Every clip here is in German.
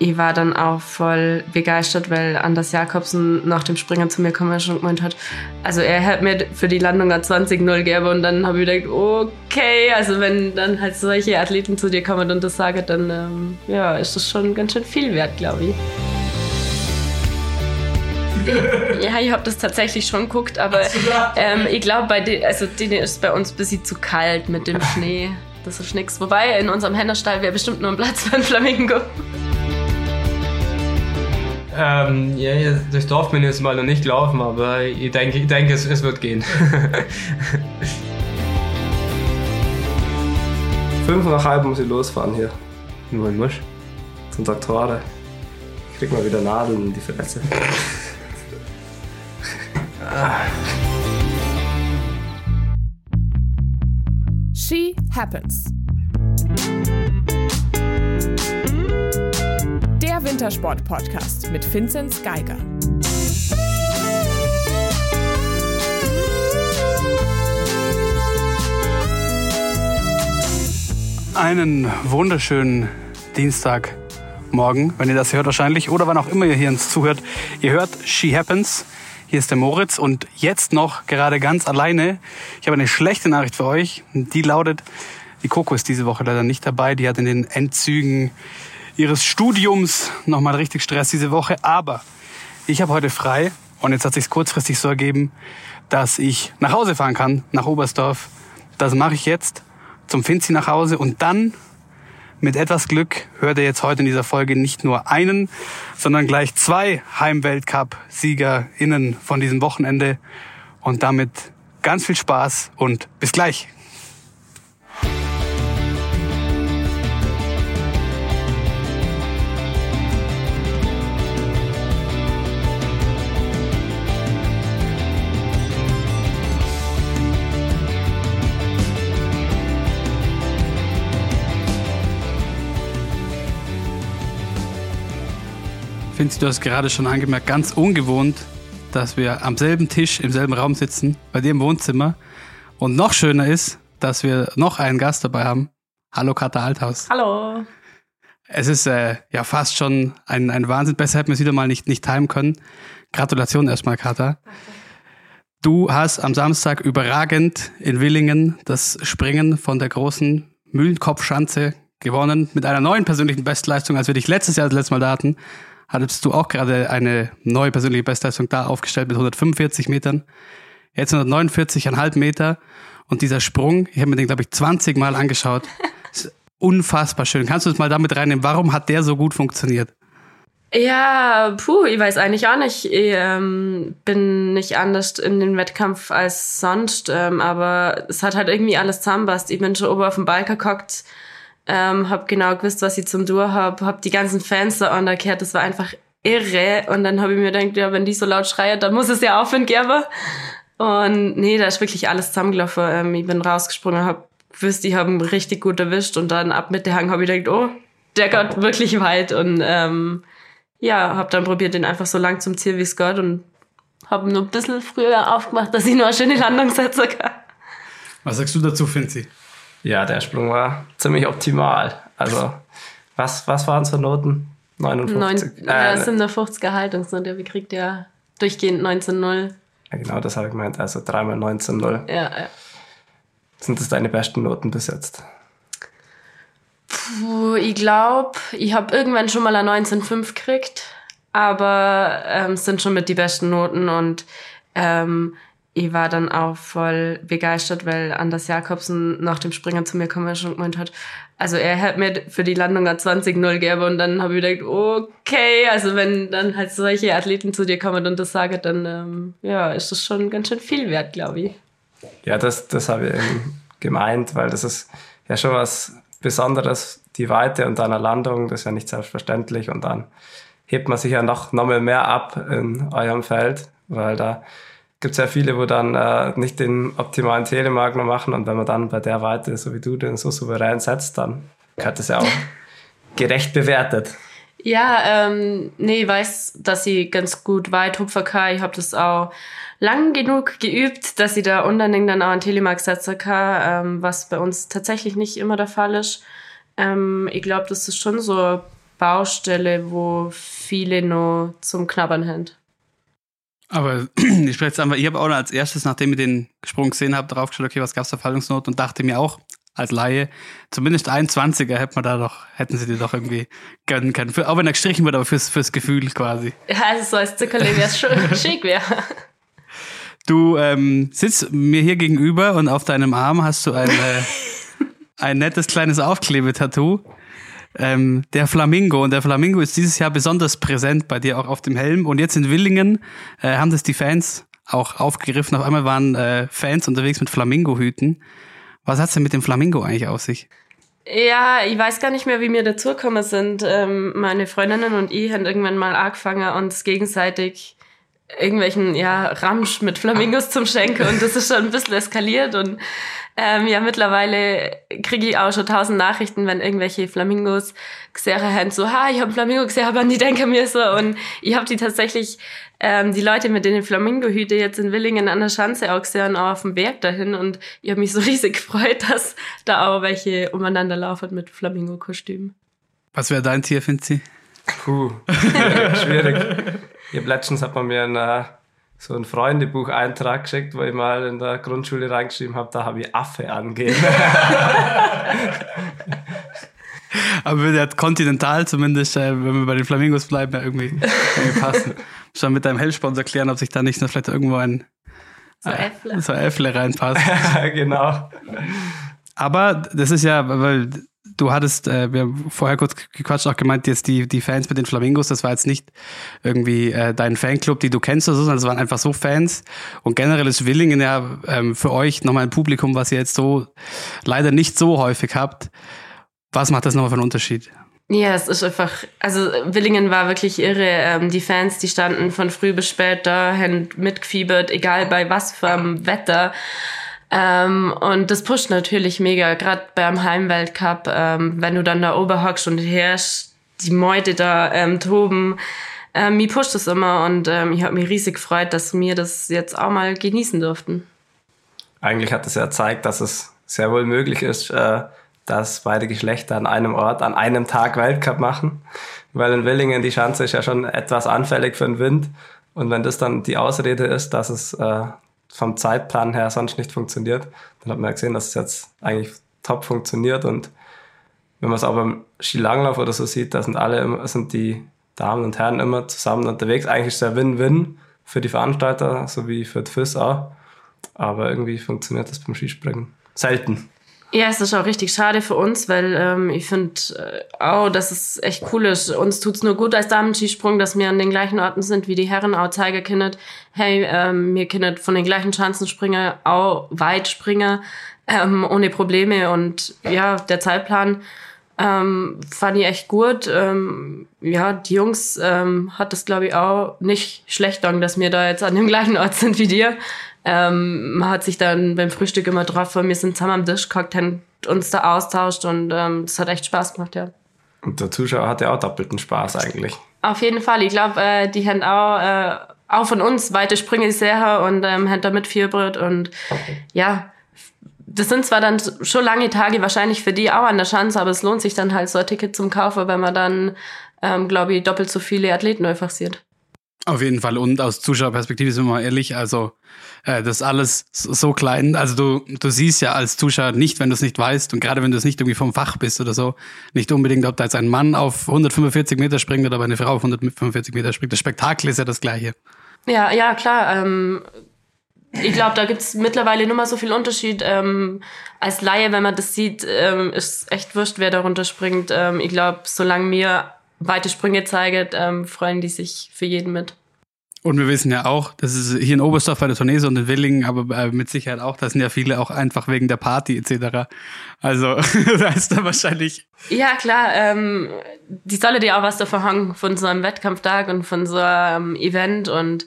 ich war dann auch voll begeistert, weil Anders Jakobsen nach dem Springen zu mir kam und schon gemeint hat, also er hat mir für die Landung ein 20-0 gegeben und dann habe ich gedacht, okay, also wenn dann halt solche Athleten zu dir kommen und das sagen, dann ähm, ja, ist das schon ganz schön viel wert, glaube ich. ja, ich habe das tatsächlich schon geguckt, aber ähm, ich glaube, bei den, also denen ist es bei uns ein bisschen zu kalt mit dem Schnee. Das ist nichts. Wobei in unserem Hennerstall wäre bestimmt nur ein Platz für ein Flamingo. Ähm, ja, durchs Dorf bin ich jetzt mal noch nicht gelaufen, aber ich denke, ich denke es, es wird gehen. Fünf nach halb muss ich losfahren hier. Nur in Musch. Zum Doktor. Ich krieg mal wieder Nadeln in die Verletzung. She Happens. Wintersport-Podcast mit Vinzenz Geiger. Einen wunderschönen Dienstagmorgen, wenn ihr das hört wahrscheinlich, oder wann auch immer ihr hier uns zuhört. Ihr hört She Happens. Hier ist der Moritz und jetzt noch gerade ganz alleine. Ich habe eine schlechte Nachricht für euch. Die lautet, die Coco ist diese Woche leider nicht dabei. Die hat in den Endzügen ihres Studiums nochmal richtig Stress diese Woche. Aber ich habe heute frei und jetzt hat sich kurzfristig so ergeben, dass ich nach Hause fahren kann, nach Oberstdorf. Das mache ich jetzt zum Finzi nach Hause und dann mit etwas Glück hört ihr jetzt heute in dieser Folge nicht nur einen, sondern gleich zwei Heimweltcup-SiegerInnen von diesem Wochenende. Und damit ganz viel Spaß und bis gleich. Finzi, du hast gerade schon angemerkt, ganz ungewohnt, dass wir am selben Tisch im selben Raum sitzen, bei dir im Wohnzimmer. Und noch schöner ist, dass wir noch einen Gast dabei haben. Hallo Katha Althaus. Hallo. Es ist äh, ja fast schon ein, ein Wahnsinn. Besser hätten wir es wieder mal nicht, nicht timen können. Gratulation erstmal, Katha. Du hast am Samstag überragend in Willingen das Springen von der großen Mühlenkopfschanze gewonnen mit einer neuen persönlichen Bestleistung, als wir dich letztes Jahr das letzte Mal da hatten hattest du auch gerade eine neue persönliche Bestleistung da aufgestellt mit 145 Metern. Jetzt 149,5 Meter. Und dieser Sprung, ich habe mir den, glaube ich, 20 Mal angeschaut. Ist unfassbar schön. Kannst du das mal damit reinnehmen? Warum hat der so gut funktioniert? Ja, puh, ich weiß eigentlich auch nicht. Ich ähm, bin nicht anders in den Wettkampf als sonst, ähm, aber es hat halt irgendwie alles zusammenpasst. Ich bin schon oben auf dem Balken gehockt, ähm, hab genau gewusst, was ich zum Dur hab, hab die ganzen Fans da angekehrt, das war einfach irre. Und dann habe ich mir gedacht, ja, wenn die so laut schreien, dann muss es ja aufhören geben. Und nee, da ist wirklich alles zusammengelaufen. Ähm, ich bin rausgesprungen, hab gewusst, ich habe ihn richtig gut erwischt und dann ab mit der Hang habe ich gedacht, oh, der geht wirklich weit. Und ähm, ja, hab dann probiert, den einfach so lang zum Ziel wie es geht und hab ihn nur ein bisschen früher aufgemacht, dass ich nur eine schöne Landung setzen kann. Was sagst du dazu, Finzi? Ja, der Sprung war ziemlich optimal. Also, was, was waren es für Noten? 59? Neun, äh, das sind eine 50er Haltungsnote. Wir kriegt ja durchgehend 19-0. Ja, genau, das habe ich gemeint. Also dreimal 19-0. Ja, ja. Sind das deine besten Noten bis jetzt? Puh, ich glaube, ich habe irgendwann schon mal eine 19,5 gekriegt, aber ähm, es sind schon mit die besten Noten und ähm, ich war dann auch voll begeistert, weil Anders Jakobsen nach dem Springen zu mir und schon gemeint hat, also er hat mir für die Landung ein 20-0 gegeben und dann habe ich gedacht, okay, also wenn dann halt solche Athleten zu dir kommen und das sagen, dann ähm, ja, ist das schon ganz schön viel wert, glaube ich. Ja, das, das habe ich eben gemeint, weil das ist ja schon was Besonderes, die Weite und eine Landung, das ist ja nicht selbstverständlich und dann hebt man sich ja noch, noch mehr ab in eurem Feld, weil da gibt es ja viele, wo dann äh, nicht den optimalen Telemark noch machen und wenn man dann bei der Weite, so wie du, den so souverän setzt, dann gehört das ja auch gerecht bewertet. Ja, ähm, nee, ich weiß, dass ich ganz gut weit hupfen kann. Ich habe das auch lang genug geübt, dass ich da unten dann auch einen Telemark setzen kann, ähm, was bei uns tatsächlich nicht immer der Fall ist. Ähm, ich glaube, das ist schon so Baustelle, wo viele nur zum Knabbern haben. Aber ich spreche jetzt einfach, ich habe auch als erstes, nachdem ich den Sprung gesehen habe, drauf geschaut, okay, was gab's da Fallungsnot und dachte mir auch, als Laie, zumindest ein 20er hätte man da doch, hätten sie dir doch irgendwie gönnen können. Für, auch wenn er gestrichen wird, aber fürs, fürs Gefühl quasi. Ja, also so als Zuckerle wäre es schon schick, wäre. Du ähm, sitzt mir hier gegenüber und auf deinem Arm hast du ein, äh, ein nettes kleines Aufklebetattoo. Ähm, der Flamingo. Und der Flamingo ist dieses Jahr besonders präsent bei dir auch auf dem Helm. Und jetzt in Willingen äh, haben das die Fans auch aufgegriffen. Auf einmal waren äh, Fans unterwegs mit Flamingo-Hüten. Was hat's denn mit dem Flamingo eigentlich auf sich? Ja, ich weiß gar nicht mehr, wie wir dazugekommen sind. Ähm, meine Freundinnen und ich haben irgendwann mal angefangen, uns gegenseitig irgendwelchen ja, Ramsch mit Flamingos zum Schenken und das ist schon ein bisschen eskaliert und ähm, ja, mittlerweile kriege ich auch schon tausend Nachrichten, wenn irgendwelche Flamingos gesehen haben, so, ha, ich habe Flamingo gesehen, aber die denken mir so und ich habe die tatsächlich, ähm, die Leute mit den Flamingo-Hüte jetzt in Willingen an der Schanze auch gesehen, auch auf dem Berg dahin und ich habe mich so riesig gefreut, dass da auch welche umeinander laufen mit Flamingo-Kostümen. Was wäre dein Tier, Finzi? Puh, schwierig. Ich hab letztens hat man mir ein, äh, so ein Freundebuch-Eintrag geschickt, wo ich mal in der Grundschule reingeschrieben habe, da habe ich Affe angegeben. Aber der hat kontinental zumindest, äh, wenn wir bei den Flamingos bleiben, ja irgendwie, irgendwie passen. Schon mit deinem Hellsponsor klären, ob sich da nicht noch vielleicht irgendwo ein So Äffle. so Äffle reinpasst. genau. Aber das ist ja, weil du hattest, äh, wir haben vorher kurz gequatscht, auch gemeint, jetzt die, die Fans mit den Flamingos, das war jetzt nicht irgendwie äh, dein Fanclub, die du kennst oder so, sondern es waren einfach so Fans. Und generell ist Willingen ja ähm, für euch nochmal ein Publikum, was ihr jetzt so leider nicht so häufig habt. Was macht das nochmal für einen Unterschied? Ja, es ist einfach, also Willingen war wirklich irre. Ähm, die Fans, die standen von früh bis spät da, haben mitgefiebert, egal bei was für einem Wetter. Ähm, und das pusht natürlich mega, gerade beim Heimweltcup, ähm, wenn du dann da oben hockst und hörst, die Meute da ähm, toben. Ähm, mir pusht das immer und ähm, ich habe mich riesig gefreut, dass wir das jetzt auch mal genießen durften. Eigentlich hat es ja gezeigt, dass es sehr wohl möglich ist, äh, dass beide Geschlechter an einem Ort, an einem Tag Weltcup machen. Weil in Willingen die Schanze ist ja schon etwas anfällig für den Wind. Und wenn das dann die Ausrede ist, dass es äh, vom Zeitplan her sonst nicht funktioniert, dann hat man ja gesehen, dass es jetzt eigentlich top funktioniert. Und wenn man es auch beim Skilanglauf oder so sieht, da sind alle immer, sind die Damen und Herren immer zusammen unterwegs. Eigentlich ist ja Win-Win für die Veranstalter sowie für die FIS auch. Aber irgendwie funktioniert das beim Skispringen selten. Ja, es ist auch richtig schade für uns, weil ähm, ich finde äh, auch, dass es echt cool ist. Uns tut's nur gut als Damen-Skisprung, dass wir an den gleichen Orten sind wie die Herren, auch zeigen können, hey, ähm, wir können von den gleichen Chancen springen, auch weit springen, ähm, ohne Probleme. Und ja, der Zeitplan ähm, fand ich echt gut. Ähm, ja, die Jungs ähm, hat das, glaube ich, auch nicht schlecht dass wir da jetzt an dem gleichen Ort sind wie dir. Ähm, man hat sich dann beim Frühstück immer drauf, wir sind zusammen am Tisch gehockt, haben uns da austauscht und ähm, das hat echt Spaß gemacht, ja. Und der Zuschauer hat ja auch doppelten Spaß eigentlich. Auf jeden Fall. Ich glaube, äh, die haben auch, äh, auch von uns weite Sprünge sehr und ähm, haben da mitgefiebert und ja, das sind zwar dann schon lange Tage wahrscheinlich für die auch an der Chance, aber es lohnt sich dann halt so ein Ticket zum Kaufen, wenn man dann, ähm, glaube ich, doppelt so viele Athleten einfach sieht. Auf jeden Fall. Und aus Zuschauerperspektive sind wir mal ehrlich, also äh, das alles so klein. Also du, du siehst ja als Zuschauer nicht, wenn du es nicht weißt und gerade wenn du es nicht irgendwie vom Fach bist oder so, nicht unbedingt, ob da jetzt ein Mann auf 145 Meter springt oder eine Frau auf 145 Meter springt. Das Spektakel ist ja das gleiche. Ja, ja, klar. Ähm, ich glaube, da gibt's mittlerweile nur mal so viel Unterschied. Ähm, als Laie, wenn man das sieht, ähm, ist echt wurscht, wer darunter springt. Ähm, ich glaube, solange mir weite Sprünge zeigt, ähm, freuen die sich für jeden mit. Und wir wissen ja auch, das ist hier in Oberstdorf bei der Tournee und in Willingen, aber äh, mit Sicherheit auch, da sind ja viele auch einfach wegen der Party etc. Also da ist da wahrscheinlich. Ja, klar, ähm, die solle dir auch was davon haben von so einem Wettkampftag und von so einem Event. Und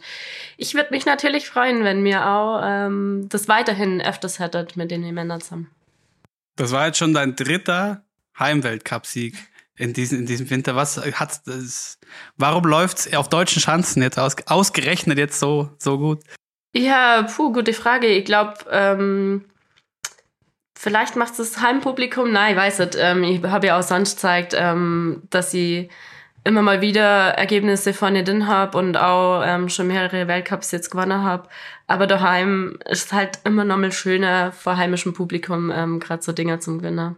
ich würde mich natürlich freuen, wenn mir auch ähm, das weiterhin öfters hättet mit den Männern zusammen. Das war jetzt schon dein dritter Heimweltcup-Sieg in diesem, in diesem Winter. Was hat das, warum läuft's auf deutschen Schanzen jetzt aus, ausgerechnet jetzt so, so gut? Ja, puh, gute Frage. Ich glaube, ähm, Vielleicht macht es das Heimpublikum. Nein, ich weiß nicht. Ähm, ich habe ja auch sonst gezeigt, ähm, dass ich immer mal wieder Ergebnisse von drin habe und auch ähm, schon mehrere Weltcups jetzt gewonnen habe. Aber daheim ist es halt immer noch mal schöner vor heimischem Publikum ähm, gerade so Dinge zum Gewinnen.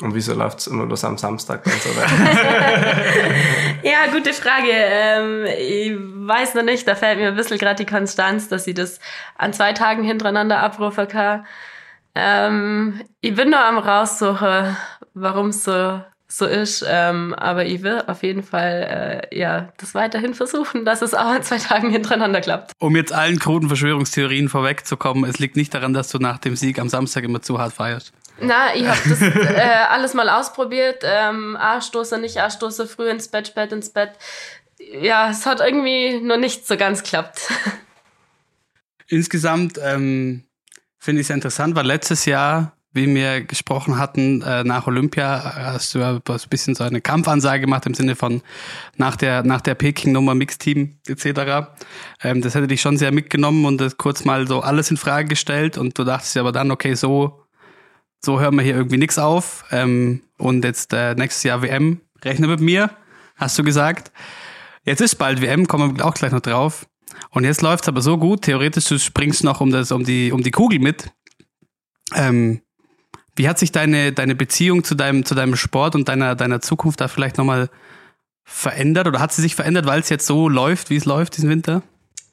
Und wieso läuft es immer bloß am Samstag dann so Ja, gute Frage. Ähm, ich weiß noch nicht, da fällt mir ein bisschen gerade die Konstanz, dass ich das an zwei Tagen hintereinander abrufen kann. Ähm, ich bin nur am raussuchen, warum es so so ist. Ähm, aber ich will auf jeden Fall äh, ja das weiterhin versuchen, dass es auch an zwei Tagen hintereinander klappt. Um jetzt allen kruden Verschwörungstheorien vorwegzukommen, es liegt nicht daran, dass du nach dem Sieg am Samstag immer zu hart feierst. Na, ich habe das äh, alles mal ausprobiert. Ähm, A-Stoße, nicht A-Stoße, früh ins Bett, spät ins Bett. Ja, es hat irgendwie noch nicht so ganz klappt. Insgesamt ähm, finde ich es interessant, weil letztes Jahr wie wir gesprochen hatten, äh, nach Olympia hast du ja ein bisschen so eine Kampfansage gemacht im Sinne von nach der, nach der Peking-Nummer Mixteam etc. Ähm, das hätte dich schon sehr mitgenommen und das kurz mal so alles in Frage gestellt und du dachtest ja aber dann, okay, so, so hören wir hier irgendwie nichts auf ähm, und jetzt äh, nächstes Jahr WM, rechne mit mir, hast du gesagt. Jetzt ist bald WM, kommen wir auch gleich noch drauf. Und jetzt läuft's aber so gut, theoretisch du springst noch um das, um die, um die Kugel mit. Ähm, wie hat sich deine, deine Beziehung zu deinem, zu deinem Sport und deiner, deiner Zukunft da vielleicht nochmal verändert oder hat sie sich verändert, weil es jetzt so läuft, wie es läuft diesen Winter?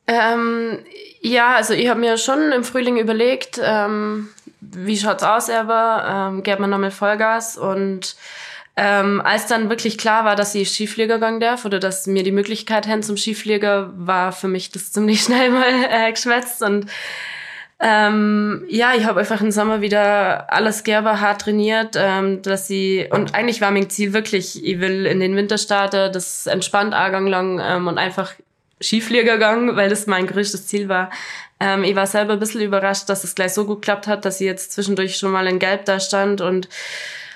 Ähm, ja, also ich habe mir schon im Frühling überlegt, ähm, wie schaut's aus, aber ähm, gäbe man nochmal Vollgas. Und ähm, als dann wirklich klar war, dass ich Skiflieger gehen darf oder dass mir die Möglichkeit hin zum Skiflieger, war für mich das ziemlich schnell mal äh, geschwätzt. Und ähm, ja, ich habe einfach im Sommer wieder alles Gerber hart trainiert, ähm, dass sie und eigentlich war mein Ziel wirklich, ich will in den Winter starten, das entspannt Argang lang ähm, und einfach Skiflieger gegangen, weil das mein größtes Ziel war. Ähm, ich war selber ein bisschen überrascht, dass es gleich so gut geklappt hat, dass ich jetzt zwischendurch schon mal in Gelb da stand und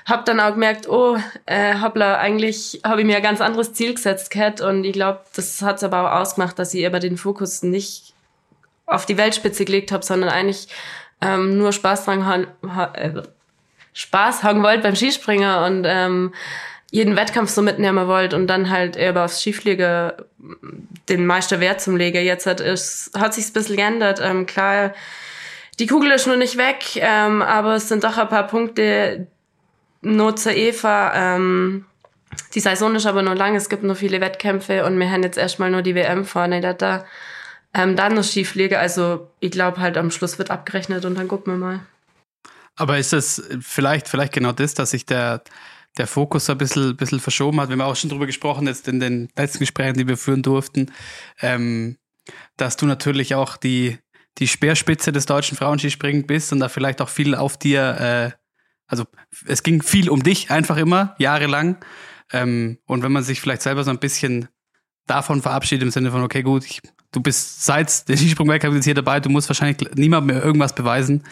habe dann auch gemerkt, oh, äh, hoppla, eigentlich habe ich mir ein ganz anderes Ziel gesetzt, Cat, und ich glaube, das hat es aber auch ausgemacht, dass ich aber den Fokus nicht auf die Weltspitze gelegt habe, sondern eigentlich ähm, nur Spaß dran äh, Spaß haben wollt beim Skispringen und ähm, jeden Wettkampf so mitnehmen wollt und dann halt eher aufs Skifliege den Meister Wert zum Lege. Jetzt hat es hat sich's ein bisschen geändert. Ähm, klar, die Kugel ist noch nicht weg, ähm, aber es sind doch ein paar Punkte nur zur Eva. Ähm, die Saison ist aber noch lang, es gibt noch viele Wettkämpfe und wir haben jetzt erstmal nur die WM vorne. Da, ähm, dann noch Skifliege. Also ich glaube halt am Schluss wird abgerechnet und dann gucken wir mal. Aber ist das vielleicht, vielleicht genau das, dass sich der, der Fokus ein bisschen, bisschen verschoben hat? Wir haben auch schon drüber gesprochen, jetzt in den letzten Gesprächen, die wir führen durften, ähm, dass du natürlich auch die, die Speerspitze des deutschen Frauenskispringen bist und da vielleicht auch viel auf dir, äh, also es ging viel um dich einfach immer, jahrelang. Ähm, und wenn man sich vielleicht selber so ein bisschen davon verabschiedet im Sinne von, okay, gut, ich du bist seit der Skisprung-Weltcup jetzt hier dabei, du musst wahrscheinlich niemand mehr irgendwas beweisen.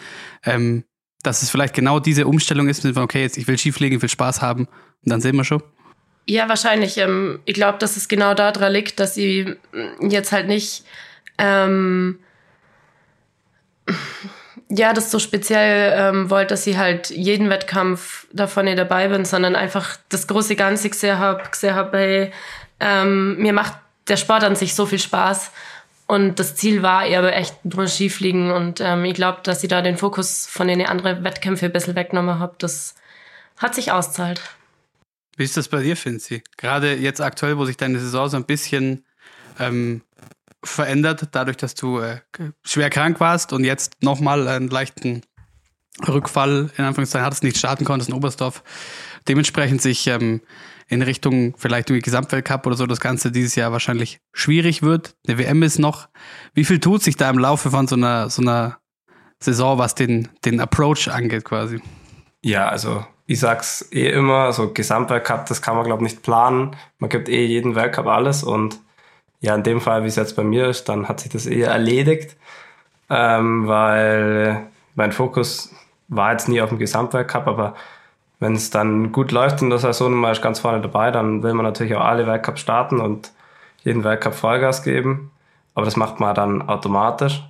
Ähm, dass es vielleicht genau diese Umstellung ist, mit okay, jetzt ich will Skifliegen, ich will Spaß haben und dann sehen wir schon. Ja, wahrscheinlich. Ähm, ich glaube, dass es genau daran liegt, dass sie jetzt halt nicht ähm, ja, das so speziell ähm, wollte, dass sie halt jeden Wettkampf davon nicht dabei bin, sondern einfach das große Ganze gesehen habe, gesehen habe, hey, ähm, mir macht der Sport an sich so viel Spaß und das Ziel war eher echt nur Skifliegen. Und ähm, ich glaube, dass ich da den Fokus von den anderen Wettkämpfen ein bisschen weggenommen habe. Das hat sich auszahlt. Wie ist das bei dir, Finzi? Gerade jetzt aktuell, wo sich deine Saison so ein bisschen ähm, verändert, dadurch, dass du äh, schwer krank warst und jetzt nochmal einen leichten Rückfall in Anführungszeichen hattest, nicht starten konntest in Oberstdorf. Dementsprechend sich ähm, in Richtung vielleicht irgendwie Gesamtweltcup oder so das Ganze dieses Jahr wahrscheinlich schwierig wird. Eine WM ist noch. Wie viel tut sich da im Laufe von so einer, so einer Saison, was den, den Approach angeht quasi? Ja, also ich sag's eh immer, so Gesamtweltcup, das kann man glaube nicht planen. Man gibt eh jeden Weltcup alles und ja, in dem Fall, wie es jetzt bei mir ist, dann hat sich das eher erledigt, ähm, weil mein Fokus war jetzt nie auf dem Gesamtweltcup, aber wenn es dann gut läuft in der Saison man ist ganz vorne dabei, dann will man natürlich auch alle Weltcups starten und jeden Weltcup Vollgas geben. Aber das macht man dann automatisch.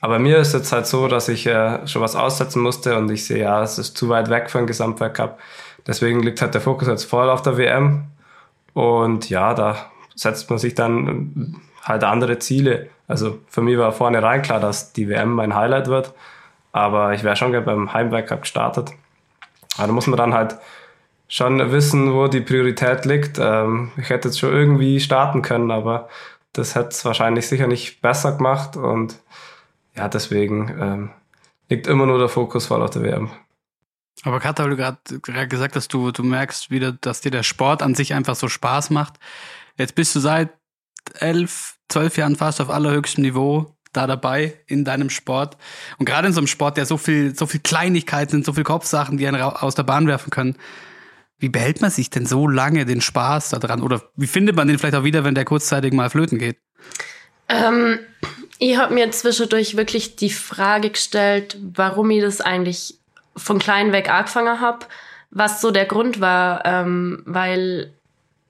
aber mir ist jetzt halt so, dass ich äh, schon was aussetzen musste und ich sehe, ja, es ist zu weit weg für einen Gesamtweltcup. Deswegen liegt halt der Fokus jetzt voll auf der WM. Und ja, da setzt man sich dann halt andere Ziele. Also für mich war vorne rein klar, dass die WM mein Highlight wird. Aber ich wäre schon gerne beim Heimweltcup gestartet. Aber da muss man dann halt schon wissen, wo die Priorität liegt. Ähm, ich hätte jetzt schon irgendwie starten können, aber das hätte es wahrscheinlich sicher nicht besser gemacht. Und ja, deswegen ähm, liegt immer nur der Fokus voll auf der WM. Aber Katha, weil du gerade gesagt hast, du, du merkst wieder, dass dir der Sport an sich einfach so Spaß macht. Jetzt bist du seit elf, zwölf Jahren fast auf allerhöchstem Niveau da dabei in deinem Sport. Und gerade in so einem Sport, der so viel, so viel Kleinigkeiten sind, so viel Kopfsachen, die einen aus der Bahn werfen können. Wie behält man sich denn so lange den Spaß daran? Oder wie findet man den vielleicht auch wieder, wenn der kurzzeitig mal flöten geht? Ähm, ich habe mir zwischendurch wirklich die Frage gestellt, warum ich das eigentlich von klein weg angefangen habe, was so der Grund war, ähm, weil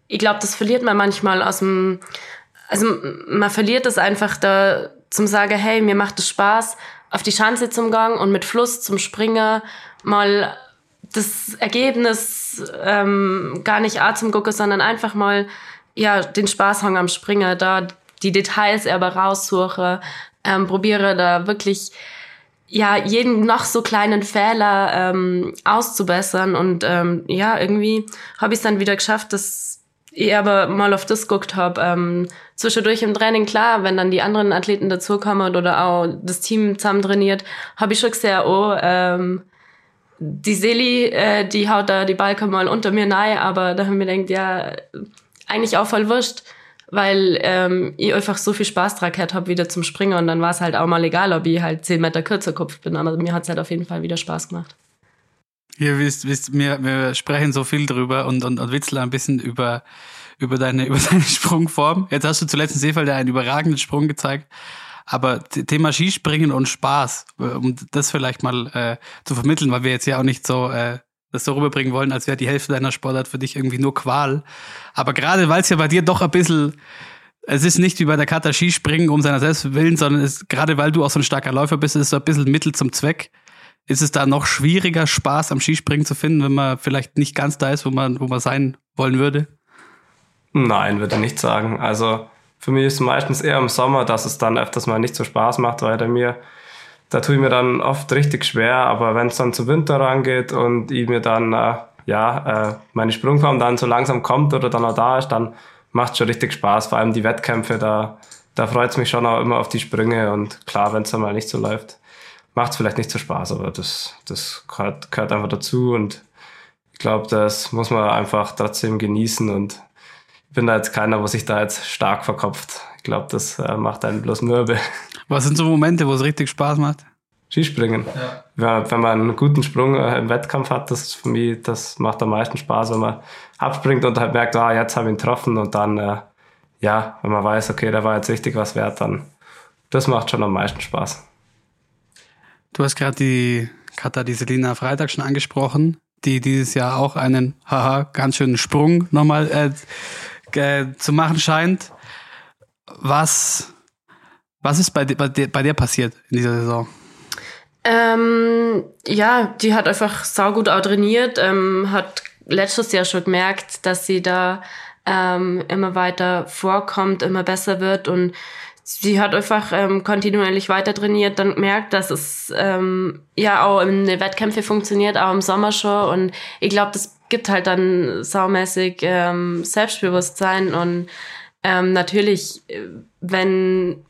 ich glaube, das verliert man manchmal aus dem, also man verliert es einfach da zum sagen, hey, mir macht es Spaß, auf die Schanze zum Gang und mit Fluss zum Springen mal das Ergebnis ähm, gar nicht A zum Gucken, sondern einfach mal ja den Spaß haben am Springen, da die Details aber raussuche, ähm, probiere da wirklich ja jeden noch so kleinen Fehler ähm, auszubessern und ähm, ja irgendwie habe ich es dann wieder geschafft, dass ich aber mal auf das geguckt habe. Ähm, zwischendurch im Training, klar, wenn dann die anderen Athleten dazukommen oder auch das Team zusammen trainiert, habe ich schon gesehen, oh, ähm, die Seli, äh, die haut da die Balken mal unter mir nahe, aber da haben wir gedacht, ja, eigentlich auch voll wurscht weil ähm, ich einfach so viel Spaß dran gehabt habe wieder zum Springen und dann war es halt auch mal egal, ob ich halt zehn Meter kürzer Kopf bin, aber mir hat es halt auf jeden Fall wieder Spaß gemacht. Ihr wisst, wisst wir, wir sprechen so viel drüber und, und, und Witzler ein bisschen über, über, deine, über deine Sprungform. Jetzt hast du zuletzt in Seefeld einen überragenden Sprung gezeigt. Aber Thema Skispringen und Spaß, um das vielleicht mal äh, zu vermitteln, weil wir jetzt ja auch nicht so äh, das so rüberbringen wollen, als wäre die Hälfte deiner Sportart für dich irgendwie nur Qual. Aber gerade weil es ja bei dir doch ein bisschen, es ist nicht wie bei der Kata Skispringen um seiner selbst willen, sondern es, gerade weil du auch so ein starker Läufer bist, ist es so ein bisschen Mittel zum Zweck. Ist es da noch schwieriger, Spaß am Skispringen zu finden, wenn man vielleicht nicht ganz da ist, wo man, wo man sein wollen würde? Nein, würde ich nicht sagen. Also für mich ist es meistens eher im Sommer, dass es dann öfters mal nicht so Spaß macht, weil der mir da tue ich mir dann oft richtig schwer, aber wenn es dann zum Winter rangeht und ich mir dann, äh, ja, äh, meine Sprungform dann so langsam kommt oder dann auch da ist, dann macht es schon richtig Spaß. Vor allem die Wettkämpfe, da, da freut es mich schon auch immer auf die Sprünge und klar, wenn es dann mal nicht so läuft, macht es vielleicht nicht so Spaß, aber das, das gehört, gehört einfach dazu und ich glaube, das muss man einfach trotzdem genießen und ich bin da jetzt keiner, wo sich da jetzt stark verkopft. Ich glaube, das äh, macht einen bloß mürbe. Was sind so Momente, wo es richtig Spaß macht? Skispringen. Ja. Wenn man einen guten Sprung äh, im Wettkampf hat, das ist für mich, das macht am meisten Spaß, wenn man abspringt und halt merkt, ah, jetzt habe ich ihn getroffen und dann, äh, ja, wenn man weiß, okay, der war jetzt richtig was wert, dann das macht schon am meisten Spaß. Du hast gerade die Katha, die Selina Freitag schon angesprochen, die dieses Jahr auch einen, haha, ganz schönen Sprung nochmal äh, äh, zu machen scheint. Was was ist bei, bei, bei dir passiert in dieser Saison? Ähm, ja, die hat einfach saugut auch trainiert, ähm, hat letztes Jahr schon gemerkt, dass sie da ähm, immer weiter vorkommt, immer besser wird und sie hat einfach ähm, kontinuierlich weiter trainiert, dann gemerkt, dass es ähm, ja auch in den Wettkämpfen funktioniert, auch im Sommer schon. Und ich glaube, das gibt halt dann saumäßig ähm, Selbstbewusstsein. Und ähm, natürlich, äh, wenn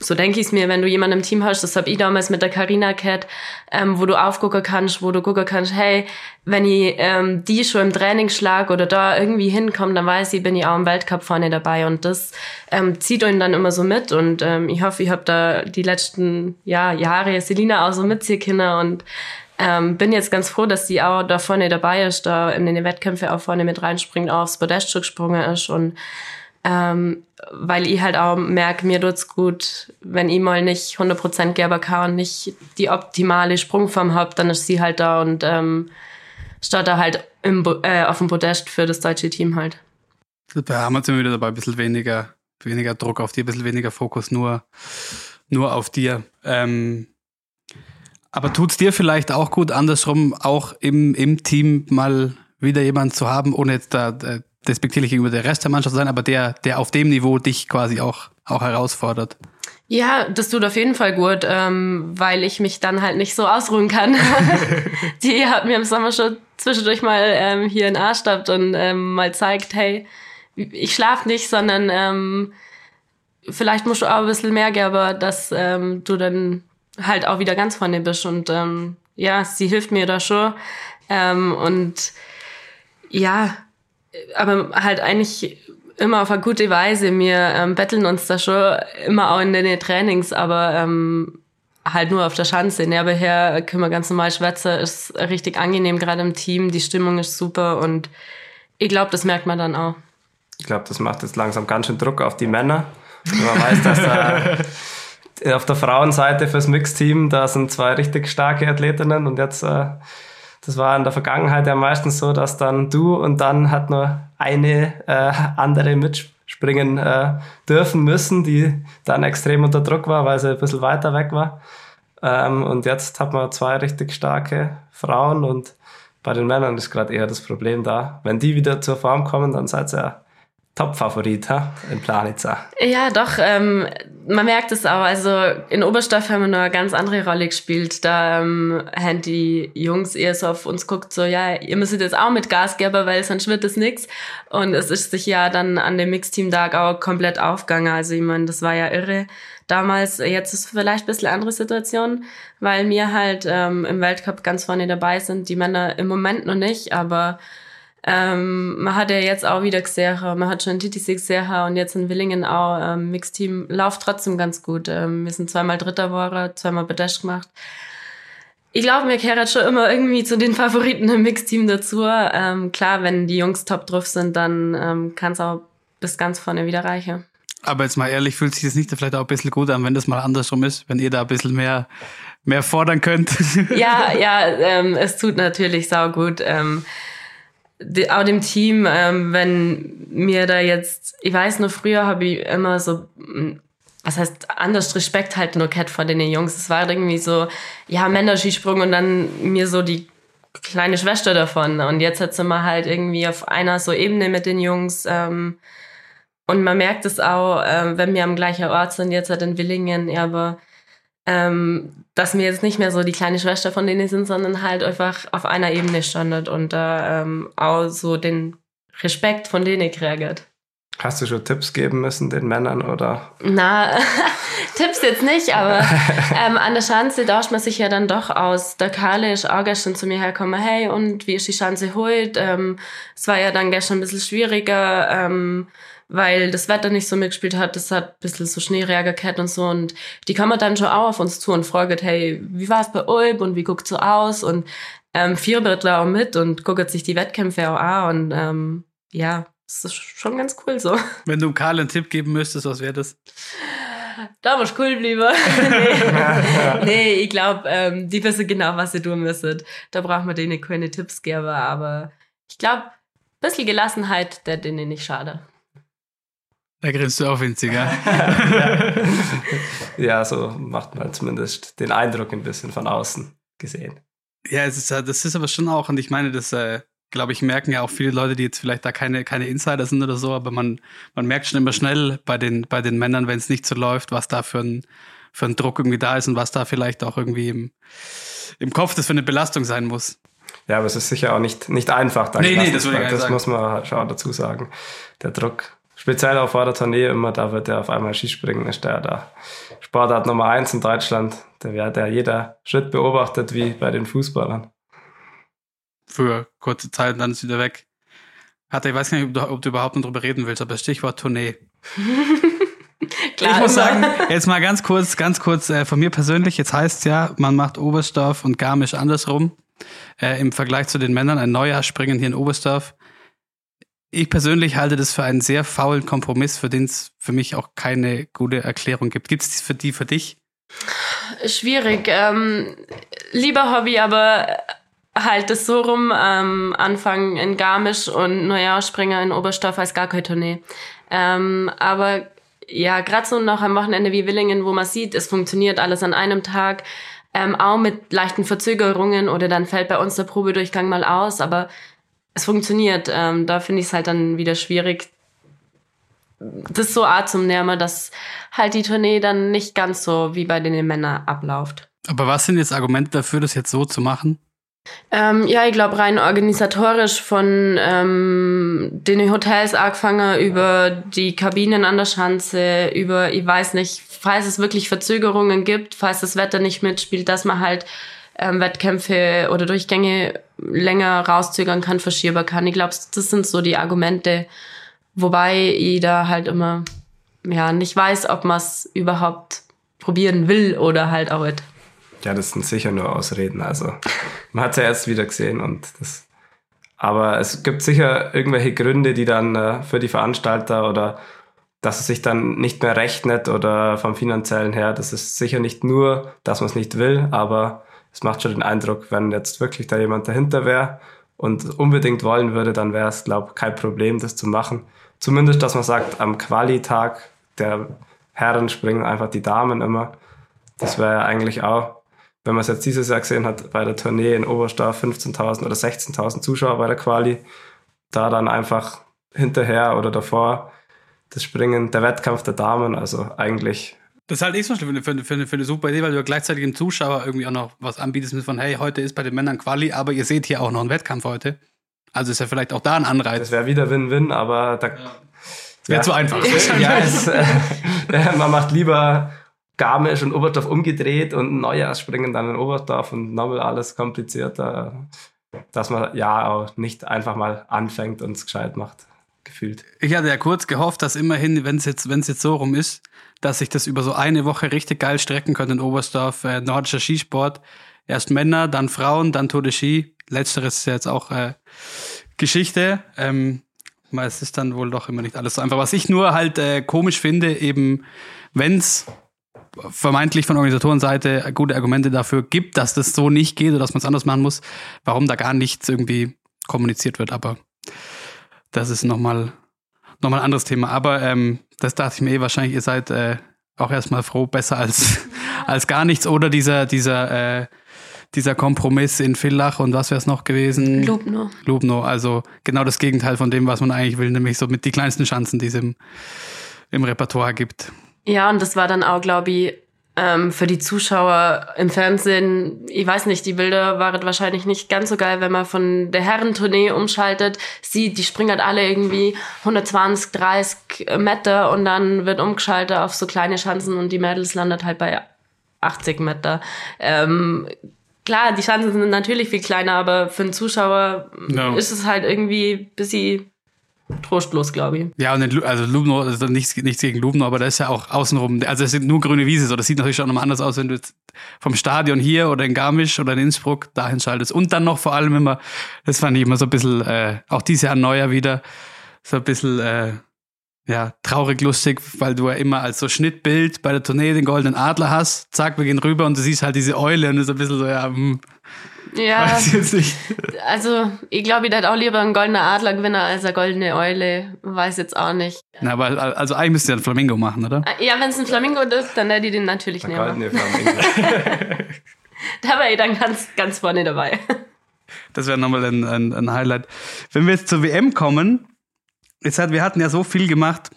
so denke ich es mir, wenn du jemanden im Team hast, das habe ich damals mit der Carina Cat, ähm, wo du aufgucken kannst, wo du gucken kannst, hey, wenn ich ähm, die schon im Training schlag oder da irgendwie hinkomme, dann weiß ich, bin ich auch im Weltcup vorne dabei. Und das ähm, zieht euch dann immer so mit. Und ähm, ich hoffe, ich habe da die letzten ja, Jahre Selina auch so mitziehen können. Und ähm, bin jetzt ganz froh, dass die auch da vorne dabei ist, da in den Wettkämpfen auch vorne mit reinspringt, aufs Podest gesprungen ist. Und ähm, weil ich halt auch merke, mir tut's gut, wenn ich mal nicht 100% geben kann und nicht die optimale Sprungform habe, dann ist sie halt da und ähm, steht da halt im, äh, auf dem Podest für das deutsche Team halt. Da haben wir jetzt immer wieder dabei, ein bisschen weniger, weniger Druck auf die, ein bisschen weniger Fokus nur nur auf dir. Ähm, aber tut's dir vielleicht auch gut, andersrum auch im, im Team mal wieder jemanden zu haben, ohne jetzt da äh, despektierlich gegenüber der Rest der Mannschaft sein, aber der, der auf dem Niveau dich quasi auch, auch herausfordert? Ja, das tut auf jeden Fall gut, ähm, weil ich mich dann halt nicht so ausruhen kann. die hat mir im Sommer schon zwischendurch mal ähm, hier in Arstadt und ähm, mal zeigt, hey, ich schlaf nicht, sondern ähm, vielleicht musst du auch ein bisschen mehr geben, dass ähm, du dann halt auch wieder ganz vorne bist. Und ähm, ja, sie hilft mir da schon. Ähm, und ja, aber halt eigentlich immer auf eine gute Weise. Wir ähm, betteln uns da schon immer auch in den Trainings, aber ähm, halt nur auf der Schanze. Nebenher können wir ganz normal schwätzen. Ist richtig angenehm, gerade im Team. Die Stimmung ist super und ich glaube, das merkt man dann auch. Ich glaube, das macht jetzt langsam ganz schön Druck auf die Männer. Man weiß, dass äh, auf der Frauenseite fürs Mixteam, da sind zwei richtig starke Athletinnen und jetzt äh, das war in der Vergangenheit ja meistens so, dass dann du und dann hat nur eine äh, andere mitspringen äh, dürfen müssen, die dann extrem unter Druck war, weil sie ein bisschen weiter weg war. Ähm, und jetzt hat man zwei richtig starke Frauen und bei den Männern ist gerade eher das Problem da. Wenn die wieder zur Form kommen, dann seid ihr ja Top-Favorit in Planitza. Ja, doch. Ähm, man merkt es auch. Also in Oberstoff haben wir noch eine ganz andere Rolle gespielt. Da ähm, haben die Jungs eher so auf uns guckt, so ja, ihr müsst jetzt auch mit Gas geben, weil sonst wird das nix. Und es ist sich ja dann an dem Mixteam-Tag auch komplett aufgegangen. Also ich meine, das war ja irre damals. Jetzt ist vielleicht ein bisschen andere Situation, weil wir halt ähm, im Weltcup ganz vorne dabei sind. Die Männer im Moment noch nicht, aber ähm, man hat ja jetzt auch wieder gesehen, man hat schon TTC gesehen und jetzt in Willingen auch. Ähm, Mixteam läuft trotzdem ganz gut. Ähm, wir sind zweimal Dritter geworden, zweimal Bedash gemacht. Ich glaube, mir kehrt schon immer irgendwie zu den Favoriten im Mixteam dazu. Ähm, klar, wenn die Jungs top drauf sind, dann ähm, kann es auch bis ganz vorne wieder reichen. Aber jetzt mal ehrlich, fühlt sich das nicht vielleicht auch ein bisschen gut an, wenn das mal andersrum ist, wenn ihr da ein bisschen mehr, mehr fordern könnt? Ja, ja, ähm, es tut natürlich sau gut. Ähm, auch dem Team, ähm, wenn mir da jetzt, ich weiß nur, früher habe ich immer so, hm, was heißt anders Respekt halt nur gehabt vor den Jungs. Es war irgendwie so, ja, Männerskisprung und dann mir so die kleine Schwester davon. Und jetzt sie mal halt irgendwie auf einer so Ebene mit den Jungs. Ähm, und man merkt es auch, äh, wenn wir am gleichen Ort sind, jetzt halt in Willingen, ja, aber ähm, dass mir jetzt nicht mehr so die kleine Schwester von denen sind, sondern halt einfach auf einer Ebene standet und da ähm, auch so den Respekt von denen kriegt. Hast du schon Tipps geben müssen den Männern oder? Na, Tipps jetzt nicht, aber ähm, an der Schanze tauscht man sich ja dann doch aus. Der Karle ist auch gestern zu mir hergekommen, hey, und wie ist die Schanze heute? Ähm, es war ja dann gestern ein bisschen schwieriger. Ähm, weil das Wetter nicht so mitgespielt hat. Das hat ein bisschen so Schneeräger gehabt und so. Und die kommen dann schon auch auf uns zu und fragen, hey, wie war es bei Ulb und wie guckt so aus? Und ähm, fiebert auch mit und guckt sich die Wettkämpfe auch an. Und ähm, ja, das ist schon ganz cool so. Wenn du Karl einen Tipp geben müsstest, was wäre das? Da musst du cool bleiben. nee. nee, ich glaube, ähm, die wissen genau, was sie tun müssen. Da braucht man denen keine Tipps geben, aber ich glaube, ein bisschen Gelassenheit, der denen nicht schade. Da grinst du auch winziger. ja, so macht man zumindest den Eindruck ein bisschen von außen gesehen. Ja, ist, das ist aber schon auch, und ich meine, das, äh, glaube ich, merken ja auch viele Leute, die jetzt vielleicht da keine, keine Insider sind oder so, aber man, man merkt schon immer schnell bei den, bei den Männern, wenn es nicht so läuft, was da für ein, für ein Druck irgendwie da ist und was da vielleicht auch irgendwie im, im Kopf das für eine Belastung sein muss. Ja, aber es ist sicher auch nicht, nicht einfach. Da nee, nee, das, das muss man schon dazu sagen. Der Druck speziell auf Tournee immer, da wird er auf einmal Skispringen, ist der da Sportart Nummer eins in Deutschland. Da wird ja jeder Schritt beobachtet, wie bei den Fußballern. Für kurze Zeit und dann ist wieder weg. Hatte, ich weiß nicht, ob du, ob du überhaupt noch drüber reden willst, aber Stichwort Tournee. Klar, ich muss sagen, jetzt mal ganz kurz, ganz kurz äh, von mir persönlich. Jetzt heißt ja, man macht Oberstdorf und Garmisch andersrum. Äh, Im Vergleich zu den Männern ein Neujahrspringen hier in Oberstdorf ich persönlich halte das für einen sehr faulen Kompromiss, für den es für mich auch keine gute Erklärung gibt. Gibt es für die für dich? Schwierig. Ähm, lieber Hobby, aber halt das so rum, ähm, anfangen in Garmisch und Neujahrspringer in Oberstoff als gar keine Tournee. Ähm, aber ja, gerade so noch am Wochenende wie Willingen, wo man sieht, es funktioniert alles an einem Tag, ähm, auch mit leichten Verzögerungen oder dann fällt bei uns der Probedurchgang mal aus, aber es funktioniert. Ähm, da finde ich es halt dann wieder schwierig, das so Art zum Nähren, dass halt die Tournee dann nicht ganz so wie bei den Männern abläuft. Aber was sind jetzt Argumente dafür, das jetzt so zu machen? Ähm, ja, ich glaube rein organisatorisch von ähm, den Hotels angefangen über die Kabinen an der Schanze, über, ich weiß nicht, falls es wirklich Verzögerungen gibt, falls das Wetter nicht mitspielt, dass man halt ähm, Wettkämpfe oder Durchgänge länger rauszögern kann, verschierbar kann. Ich glaube, das sind so die Argumente, wobei ich da halt immer ja nicht weiß, ob man es überhaupt probieren will oder halt auch nicht. Ja, das sind sicher nur Ausreden. Also man hat es ja erst wieder gesehen und das. Aber es gibt sicher irgendwelche Gründe, die dann äh, für die Veranstalter oder dass es sich dann nicht mehr rechnet oder vom finanziellen her, das ist sicher nicht nur, dass man es nicht will, aber es macht schon den Eindruck, wenn jetzt wirklich da jemand dahinter wäre und unbedingt wollen würde, dann wäre es, glaube ich, kein Problem, das zu machen. Zumindest, dass man sagt, am Quali-Tag der Herren springen einfach die Damen immer. Das wäre ja eigentlich auch wenn man es jetzt dieses Jahr gesehen hat, bei der Tournee in Oberstar 15.000 oder 16.000 Zuschauer bei der Quali, da dann einfach hinterher oder davor das Springen, der Wettkampf der Damen, also eigentlich. Das ist halt eh so schlimm für, für, für eine super Idee, weil du gleichzeitig dem Zuschauer irgendwie auch noch was anbietest mit von, hey, heute ist bei den Männern Quali, aber ihr seht hier auch noch einen Wettkampf heute. Also ist ja vielleicht auch da ein Anreiz. Das wäre wieder Win-Win, aber da. Ja. Wäre ja. zu einfach. ja, es, äh, man macht lieber Garmisch und Oberstdorf umgedreht und Neujahrsspringen dann in Oberstdorf und nochmal alles komplizierter, dass man ja auch nicht einfach mal anfängt und es gescheit macht, gefühlt. Ich hatte ja kurz gehofft, dass immerhin, wenn es jetzt, wenn es jetzt so rum ist, dass sich das über so eine Woche richtig geil strecken könnte in Oberstdorf, äh, nordischer Skisport. Erst Männer, dann Frauen, dann Tour Ski. Letzteres ist ja jetzt auch äh, Geschichte. Ähm, es ist dann wohl doch immer nicht alles so einfach. Was ich nur halt äh, komisch finde, eben, wenn's vermeintlich von Organisatorenseite gute Argumente dafür gibt, dass das so nicht geht oder dass man es anders machen muss, warum da gar nichts irgendwie kommuniziert wird. Aber das ist nochmal noch mal ein anderes Thema. Aber ähm, das dachte ich mir eh, wahrscheinlich, ihr seid äh, auch erstmal froh, besser als, als gar nichts. Oder dieser, dieser, äh, dieser Kompromiss in Villach und was wäre es noch gewesen? Lubno. Lubno, also genau das Gegenteil von dem, was man eigentlich will, nämlich so mit die kleinsten Chancen, die es im, im Repertoire gibt. Ja, und das war dann auch, glaube ich, ähm, für die Zuschauer im Fernsehen, ich weiß nicht, die Bilder waren wahrscheinlich nicht ganz so geil, wenn man von der Herrentournee umschaltet, sieht, die springen halt alle irgendwie 120, 30 Meter und dann wird umgeschaltet auf so kleine Schanzen und die Mädels landet halt bei 80 Meter. Ähm, klar, die Chancen sind natürlich viel kleiner, aber für einen Zuschauer no. ist es halt irgendwie ein bisschen trostlos, glaube ich. Ja, und also Lubno, also nichts, nichts gegen Lubno, aber da ist ja auch außenrum, also es sind nur grüne Wiese, so das sieht natürlich schon nochmal anders aus, wenn du jetzt vom Stadion hier oder in Garmisch oder in Innsbruck dahin schaltest. Und dann noch vor allem immer, das fand ich immer so ein bisschen, äh, auch dieses Jahr neuer wieder, so ein bisschen, äh, ja, traurig lustig, weil du ja immer als so Schnittbild bei der Tournee den goldenen Adler hast. Zack, wir gehen rüber und du siehst halt diese Eule und ist ein bisschen so, ja, hm, ja, Weiß ich jetzt nicht. also ich glaube, ich hätte auch lieber einen goldenen Adlergewinner als eine goldene Eule. Weiß jetzt auch nicht. Na, aber also eigentlich müsst ihr einen Flamingo machen, oder? Ah, ja, wenn es ein Flamingo ist, dann hätte ich den natürlich der nehmen. Goldene Flamingo. da wäre ich dann ganz, ganz vorne dabei. Das wäre nochmal ein, ein, ein Highlight. Wenn wir jetzt zur WM kommen, jetzt hat, wir hatten ja so viel gemacht,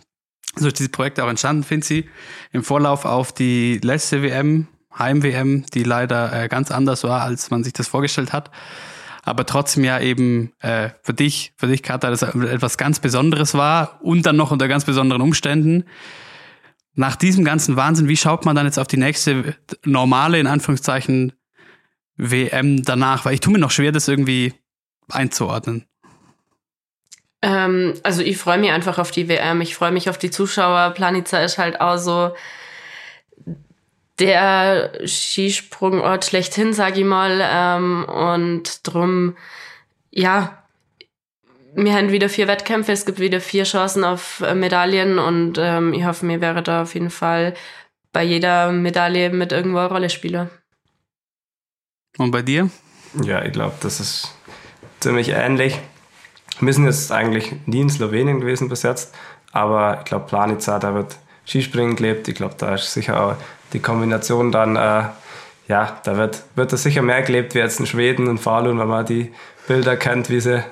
so ist dieses Projekt auch entstanden, Finzi, im Vorlauf auf die letzte WM Heim-WM, die leider äh, ganz anders war, als man sich das vorgestellt hat. Aber trotzdem ja eben äh, für dich, für dich, Katha, das etwas ganz Besonderes war und dann noch unter ganz besonderen Umständen. Nach diesem ganzen Wahnsinn, wie schaut man dann jetzt auf die nächste normale, in Anführungszeichen, WM danach? Weil ich tue mir noch schwer, das irgendwie einzuordnen. Ähm, also ich freue mich einfach auf die WM. Ich freue mich auf die Zuschauer. Planica ist halt auch so der Skisprungort schlechthin, sag ich mal. Ähm, und drum, ja, wir haben wieder vier Wettkämpfe, es gibt wieder vier Chancen auf äh, Medaillen und ähm, ich hoffe, mir wäre da auf jeden Fall bei jeder Medaille mit irgendwo eine Rolle spielen. Und bei dir? Ja, ich glaube, das ist ziemlich ähnlich. Wir sind jetzt eigentlich nie in Slowenien gewesen bis jetzt, aber ich glaube, Planica, da wird Skispringen gelebt. Ich glaube, da ist sicher auch die Kombination dann, äh, ja, da wird, wird das sicher mehr gelebt wie jetzt in Schweden und Falun, wenn man die Bilder kennt, wie sie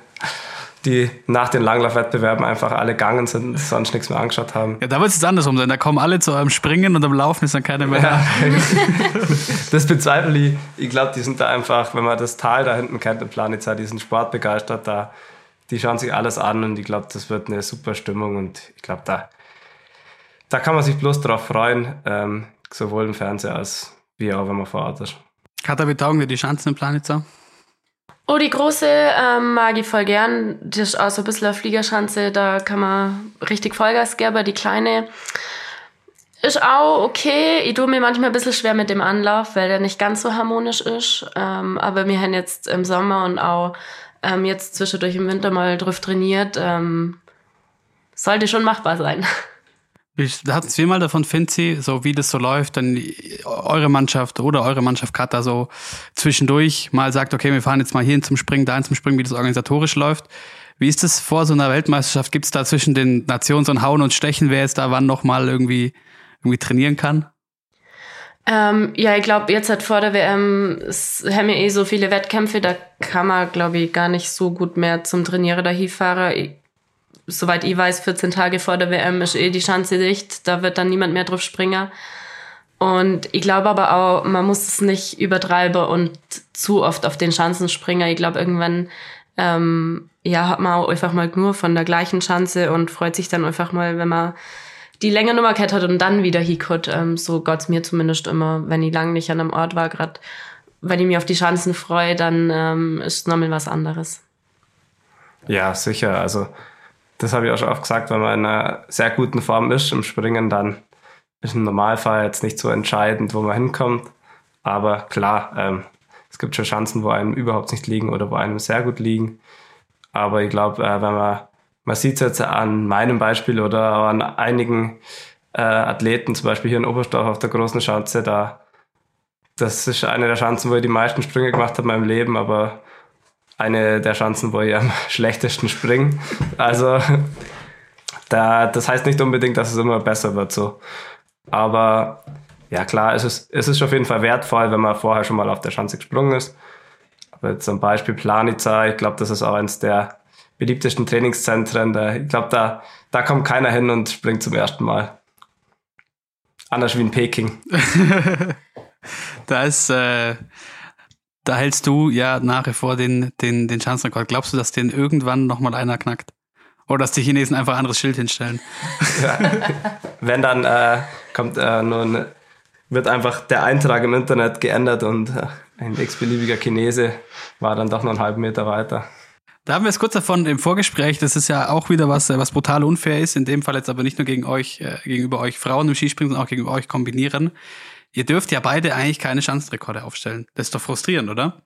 die nach den Langlaufwettbewerben einfach alle gegangen sind und sonst nichts mehr angeschaut haben. Ja, da wird es andersrum sein. Da kommen alle zu eurem Springen und am Laufen ist dann keiner mehr ja. das bezweifle ich. Ich glaube, die sind da einfach, wenn man das Tal da hinten kennt in Planitzer, die sind sportbegeistert, da, die schauen sich alles an und ich glaube, das wird eine super Stimmung und ich glaube, da, da kann man sich bloß drauf freuen, ähm, sowohl im Fernsehen als wie auch, wenn man vor Ort ist. Katha, wie taugen dir die Chancen in Planitzer? Oh, die große ähm, mag ich voll gern. Das ist auch so ein bisschen eine Fliegerschanze, da kann man richtig Vollgas geben. Aber die kleine ist auch okay. Ich tue mir manchmal ein bisschen schwer mit dem Anlauf, weil der nicht ganz so harmonisch ist. Ähm, aber wir haben jetzt im Sommer und auch ähm, jetzt zwischendurch im Winter mal drauf trainiert. Ähm, sollte schon machbar sein. Wir hatten es mal davon, Finzi, so wie das so läuft, dann eure Mannschaft oder eure Mannschaft gerade da so zwischendurch mal sagt, okay, wir fahren jetzt mal hin zum Springen, dahin zum Springen, wie das organisatorisch läuft. Wie ist das vor so einer Weltmeisterschaft? Gibt es da zwischen den Nationen so ein Hauen und Stechen, wer jetzt da wann nochmal irgendwie, irgendwie trainieren kann? Ähm, ja, ich glaube, jetzt hat vor der WM haben wir eh so viele Wettkämpfe, da kann man, glaube ich, gar nicht so gut mehr zum Trainieren dahin fahren soweit ich weiß, 14 Tage vor der WM ist eh die Chance dicht. Da wird dann niemand mehr drauf springen. Und ich glaube aber auch, man muss es nicht übertreiben und zu oft auf den Chancen springen. Ich glaube, irgendwann ähm, ja, hat man auch einfach mal nur von der gleichen Chance und freut sich dann einfach mal, wenn man die längere Nummer hat und dann wieder hinkommt. Ähm, so Gott's mir zumindest immer, wenn ich lange nicht an einem Ort war, gerade wenn ich mich auf die Chancen freue, dann ähm, ist nochmal was anderes. Ja, sicher. Also das habe ich auch schon oft gesagt, wenn man in einer sehr guten Form ist im Springen, dann ist im Normalfall jetzt nicht so entscheidend, wo man hinkommt. Aber klar, ähm, es gibt schon Chancen, wo einem überhaupt nicht liegen oder wo einem sehr gut liegen. Aber ich glaube, äh, wenn man, man sieht es jetzt an meinem Beispiel oder an einigen äh, Athleten, zum Beispiel hier in Oberstdorf auf der großen Schanze, da, das ist eine der Chancen, wo ich die meisten Sprünge gemacht habe in meinem Leben, aber eine der Chancen, wo ich am schlechtesten springe. Also da, das heißt nicht unbedingt, dass es immer besser wird so. Aber ja klar, es ist, es ist auf jeden Fall wertvoll, wenn man vorher schon mal auf der Schanze gesprungen ist. Aber zum Beispiel Planica, ich glaube, das ist auch eines der beliebtesten Trainingszentren. Da, ich glaube, da, da kommt keiner hin und springt zum ersten Mal. Anders wie in Peking. da ist, äh, da hältst du ja nach wie vor den, den, den Chancenrekord. Glaubst du, dass den irgendwann nochmal einer knackt? Oder dass die Chinesen einfach ein anderes Schild hinstellen? Ja. Wenn dann äh, kommt äh, nur ein, wird einfach der Eintrag im Internet geändert und äh, ein x-beliebiger Chinese war dann doch noch einen halben Meter weiter. Da haben wir es kurz davon im Vorgespräch. Das ist ja auch wieder was, was brutal unfair ist. In dem Fall jetzt aber nicht nur gegen euch, äh, gegenüber euch Frauen im Skispringen, sondern auch gegenüber euch kombinieren. Ihr dürft ja beide eigentlich keine Chancenrekorde aufstellen. Das ist doch frustrierend, oder?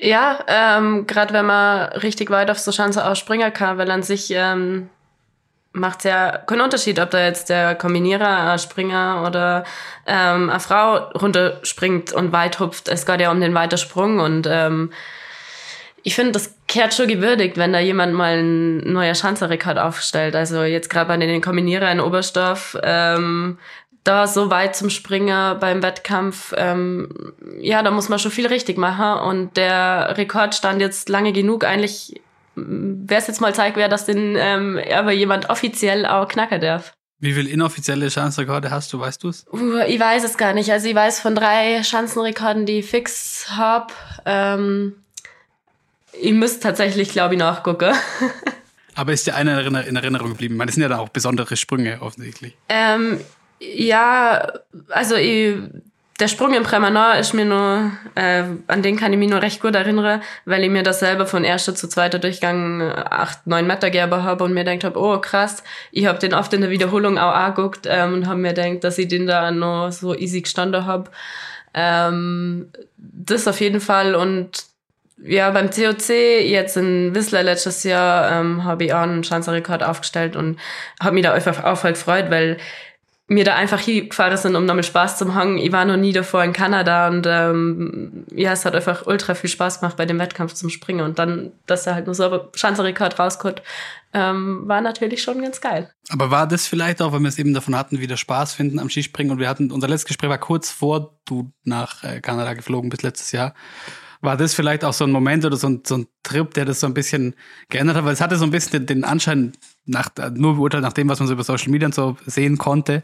Ja, ähm, gerade wenn man richtig weit auf so Chance ausspringen kann, weil an sich ähm, macht es ja keinen Unterschied, ob da jetzt der Kombinierer, ein Springer oder ähm, eine Frau runterspringt und weit hupft. Es geht ja um den Weitersprung und ähm, ich finde, das kehrt schon gewürdigt, wenn da jemand mal ein neuer Schanzerrekord aufstellt. Also jetzt gerade bei den Kombinierer in Oberstdorf, ähm, da so weit zum Springer beim Wettkampf, ähm, ja, da muss man schon viel richtig machen. Und der Rekord stand jetzt lange genug. Eigentlich wäre es jetzt mal Zeit wäre, dass den ähm, aber jemand offiziell auch knacken darf. Wie viele inoffizielle Schanzenrekorde hast du, weißt du es? Uh, ich weiß es gar nicht. Also ich weiß von drei Schanzenrekorden, die ich fix hab. Ähm, ich müsste tatsächlich, glaube ich, nachgucken. Aber ist dir einer in Erinnerung geblieben? Meine, das sind ja da auch besondere Sprünge offensichtlich. Ähm, ja, also ich, der Sprung im Premanor ist mir nur, äh, an den kann ich mich nur recht gut erinnern, weil ich mir das selber von erster zu zweiter Durchgang äh, acht, neun Meter gerber habe und mir denkt habe, oh krass, ich habe den oft in der Wiederholung auch angeguckt ähm, und habe mir denkt, dass ich den da noch so easy gestanden habe. Ähm, das auf jeden Fall und ja, beim COC jetzt in Whistler letztes Jahr ähm, habe ich auch einen Chancerekord aufgestellt und habe mich da einfach auch voll gefreut, weil mir da einfach hingefahren sind, um nochmal Spaß zu haben. Ich war noch nie davor in Kanada und ähm, ja, es hat einfach ultra viel Spaß gemacht bei dem Wettkampf zum Springen. Und dann, dass er halt nur so ein Schanzrekord rauskommt, ähm, war natürlich schon ganz geil. Aber war das vielleicht auch, weil wir es eben davon hatten, wieder Spaß finden am Skispringen und wir hatten, unser letztes Gespräch war kurz vor du nach äh, Kanada geflogen bist letztes Jahr. War das vielleicht auch so ein Moment oder so ein, so ein Trip, der das so ein bisschen geändert hat? Weil es hatte so ein bisschen den, den Anschein, nach, nur beurteilt nach dem, was man so über Social Media und so sehen konnte,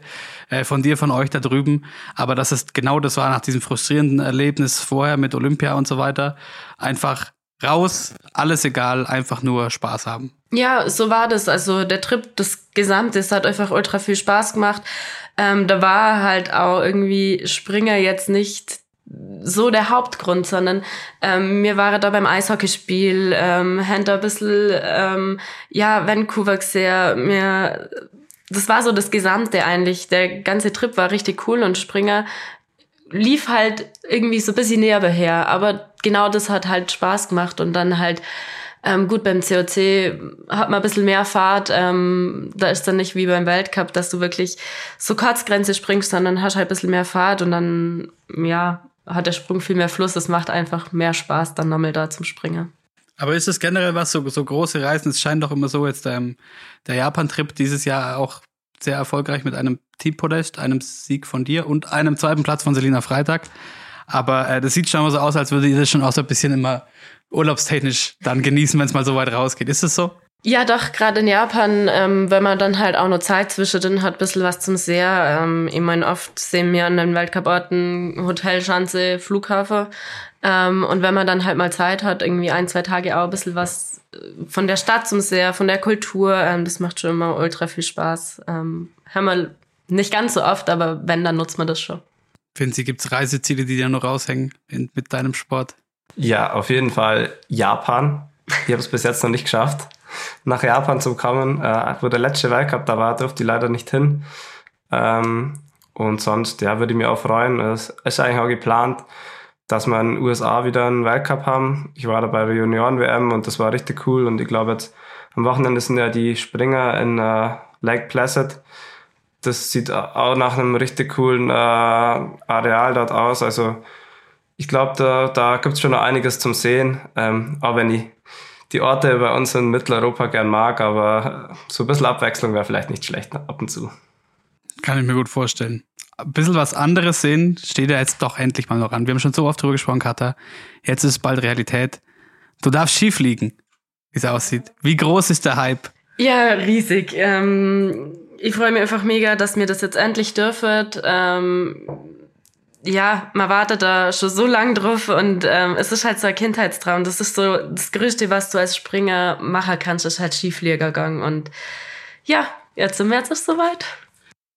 äh, von dir, von euch da drüben. Aber dass es genau das war nach diesem frustrierenden Erlebnis vorher mit Olympia und so weiter. Einfach raus, alles egal, einfach nur Spaß haben. Ja, so war das. Also der Trip, das Gesamte, es hat einfach ultra viel Spaß gemacht. Ähm, da war halt auch irgendwie Springer jetzt nicht so der Hauptgrund, sondern ähm, mir war da beim Eishockeyspiel, ähm, haben da ein bisschen, ähm, ja, Vancouver sehr, mir, das war so das Gesamte eigentlich. Der ganze Trip war richtig cool und Springer lief halt irgendwie so ein bisschen näher her, aber genau das hat halt Spaß gemacht und dann halt ähm, gut, beim COC hat man ein bisschen mehr Fahrt. Ähm, da ist dann nicht wie beim Weltcup, dass du wirklich so Kurzgrenze springst, sondern hast halt ein bisschen mehr Fahrt und dann, ja, hat der Sprung viel mehr Fluss. Es macht einfach mehr Spaß, dann nochmal da zum Springen. Aber ist es generell was, so, so große Reisen? Es scheint doch immer so, jetzt ähm, der Japan-Trip dieses Jahr auch sehr erfolgreich mit einem Teampodest, einem Sieg von dir und einem zweiten Platz von Selina Freitag. Aber äh, das sieht schon mal so aus, als würde ihr das schon auch so ein bisschen immer urlaubstechnisch dann genießen, wenn es mal so weit rausgeht. Ist es so? Ja, doch, gerade in Japan, ähm, wenn man dann halt auch noch Zeit zwischendrin hat, ein bisschen was zum Sehr. Ähm, ich meine, oft sehen wir an den Weltcuporten Hotelschanze, Flughafen. Ähm, und wenn man dann halt mal Zeit hat, irgendwie ein, zwei Tage auch ein bisschen was äh, von der Stadt zum Sehr, von der Kultur, ähm, das macht schon immer ultra viel Spaß. Ähm, haben wir nicht ganz so oft, aber wenn, dann nutzt man das schon. Finden Sie, gibt es Reiseziele, die dir noch raushängen in, mit deinem Sport? Ja, auf jeden Fall Japan. Ich habe es bis jetzt noch nicht geschafft nach Japan zu kommen. Äh, wo der letzte Weltcup da war, durfte ich leider nicht hin. Ähm, und sonst, ja, würde ich mich auch freuen. Es ist eigentlich auch geplant, dass wir in den USA wieder einen Weltcup haben. Ich war da bei der Junioren-WM und das war richtig cool. Und ich glaube jetzt, am Wochenende sind ja die Springer in äh, Lake Placid. Das sieht auch nach einem richtig coolen äh, Areal dort aus. Also ich glaube, da, da gibt es schon noch einiges zum Sehen. Ähm, auch wenn ich die Orte bei uns in Mitteleuropa gern mag, aber so ein bisschen Abwechslung wäre vielleicht nicht schlecht ab und zu. Kann ich mir gut vorstellen. Ein bisschen was anderes sehen steht ja jetzt doch endlich mal noch an. Wir haben schon so oft drüber gesprochen, Katha. Jetzt ist es bald Realität. Du darfst schief liegen, wie es aussieht. Wie groß ist der Hype? Ja, riesig. Ähm, ich freue mich einfach mega, dass mir das jetzt endlich dürfet. Ähm, ja, man wartet da schon so lang drauf und ähm, es ist halt so ein Kindheitstraum. Das ist so das Größte, was du als Springer machen kannst, ist halt Skifliegergang. Und ja, jetzt im März ist es soweit.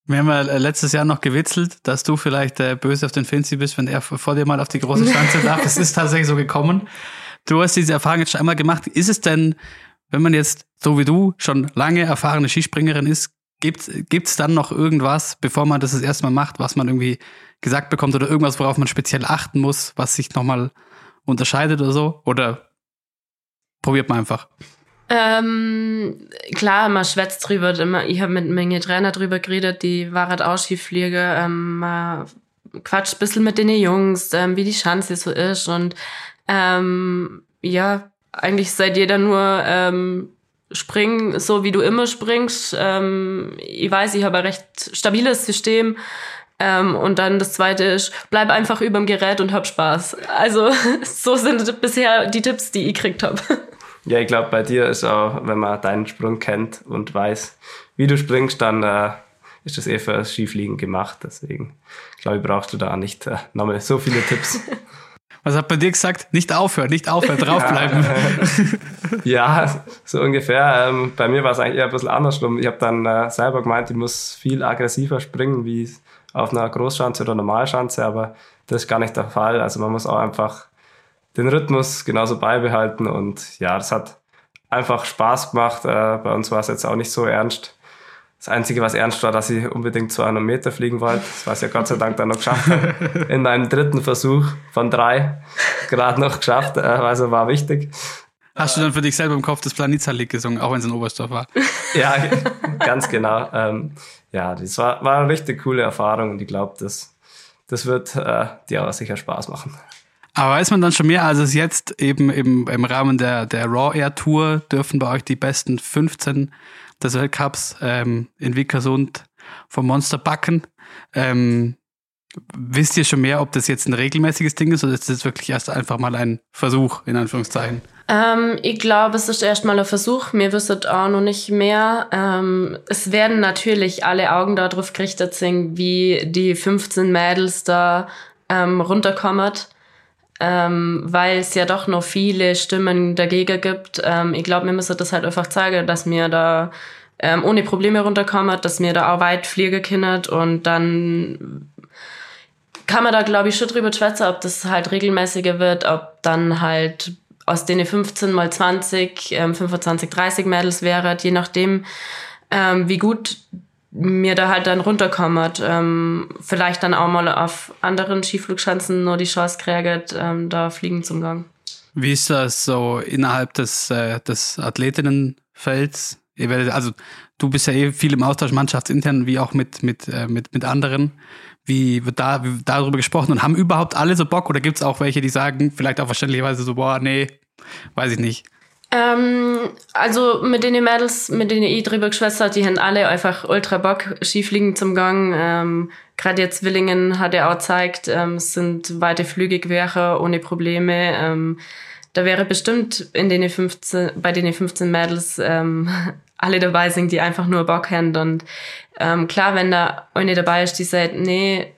Wir haben ja äh, letztes Jahr noch gewitzelt, dass du vielleicht äh, böse auf den Finzi bist, wenn er vor dir mal auf die große Schanze darf. Es ist tatsächlich so gekommen. Du hast diese Erfahrung jetzt schon einmal gemacht. Ist es denn, wenn man jetzt so wie du schon lange erfahrene Skispringerin ist, gibt es dann noch irgendwas, bevor man das das erste Mal macht, was man irgendwie gesagt bekommt oder irgendwas, worauf man speziell achten muss, was sich nochmal unterscheidet oder so? Oder probiert man einfach? Ähm, klar, man schwätzt drüber. Ich habe mit Menge Trainer drüber geredet, die waren auch Skiflieger. Ähm, man quatscht ein bisschen mit den Jungs, ähm, wie die Chance so ist. Und ähm, ja, eigentlich seid jeder nur ähm, springen, so wie du immer springst. Ähm, ich weiß, ich habe ein recht stabiles System. Ähm, und dann das zweite ist, bleib einfach überm Gerät und hab Spaß. Also so sind bisher die Tipps, die ich gekriegt habe. Ja, ich glaube, bei dir ist auch, wenn man deinen Sprung kennt und weiß, wie du springst, dann äh, ist das eh für Skifliegen gemacht. Deswegen glaube ich, brauchst du da nicht äh, nochmal so viele Tipps. Was hat bei dir gesagt? Nicht aufhören, nicht aufhören, draufbleiben. ja, so ungefähr. Ähm, bei mir war es eigentlich eher ein bisschen andersrum. Ich habe dann äh, selber gemeint, ich muss viel aggressiver springen, wie auf einer Großschanze oder Normalschanze, aber das ist gar nicht der Fall. Also man muss auch einfach den Rhythmus genauso beibehalten und ja, das hat einfach Spaß gemacht. Äh, bei uns war es jetzt auch nicht so ernst. Das Einzige, was ernst war, dass ich unbedingt 200 Meter fliegen wollte. Das was ich ja Gott sei Dank dann noch geschafft. In meinem dritten Versuch von drei gerade noch geschafft. Äh, also war wichtig. Hast du dann für dich selber im Kopf das Planitzer-Lied gesungen, auch wenn es in Oberstdorf war? Ja, ganz genau. Ähm, ja, das war, war eine richtig coole Erfahrung und ich glaube, das, das wird äh, dir auch sicher Spaß machen. Aber weiß man dann schon mehr, als es jetzt eben im, im Rahmen der, der Raw Air Tour dürfen bei euch die besten 15 des Weltcups ähm, in Vikersund vom Monster backen. Ähm, wisst ihr schon mehr, ob das jetzt ein regelmäßiges Ding ist oder ist das wirklich erst einfach mal ein Versuch, in Anführungszeichen? Ähm, ich glaube, es ist erstmal ein Versuch. Mir wisset auch noch nicht mehr. Ähm, es werden natürlich alle Augen darauf gerichtet sein, wie die 15 Mädels da ähm, runterkommen. Ähm, weil es ja doch noch viele Stimmen dagegen gibt. Ähm, ich glaube, wir müssen das halt einfach zeigen, dass wir da ähm, ohne Probleme runterkommen, dass wir da auch weit fliegen können und dann kann man da, glaube ich, schon drüber schwätzen, ob das halt regelmäßiger wird, ob dann halt aus denen 15 mal 20, ähm, 25, 30 Mädels wäre, je nachdem, ähm, wie gut mir da halt dann runterkommt. Ähm, vielleicht dann auch mal auf anderen Skiflugschanzen nur die Chance kriegt, ähm, da fliegen zum Gang. Wie ist das so innerhalb des, äh, des Athletinnenfelds? Ihr werdet, also du bist ja eh viel im Austausch mannschaftsintern, wie auch mit, mit, äh, mit, mit anderen. Wie wird da wie darüber gesprochen und haben überhaupt alle so Bock oder gibt es auch welche, die sagen, vielleicht auch verständlicherweise so, boah, nee, weiß ich nicht. Ähm, also mit den Mädels, mit denen ich drüber geschwätzt die haben alle einfach ultra Bock, Skifliegen zum Gang. Ähm, Gerade jetzt Willingen hat er auch gezeigt, ähm, es sind weite Flüge gewesen, ohne Probleme. Ähm, da wäre bestimmt in den 15, bei den 15 Mädels ähm, alle dabei sind, die einfach nur Bock haben. Und ähm, klar, wenn da eine dabei ist, die sagt, nee,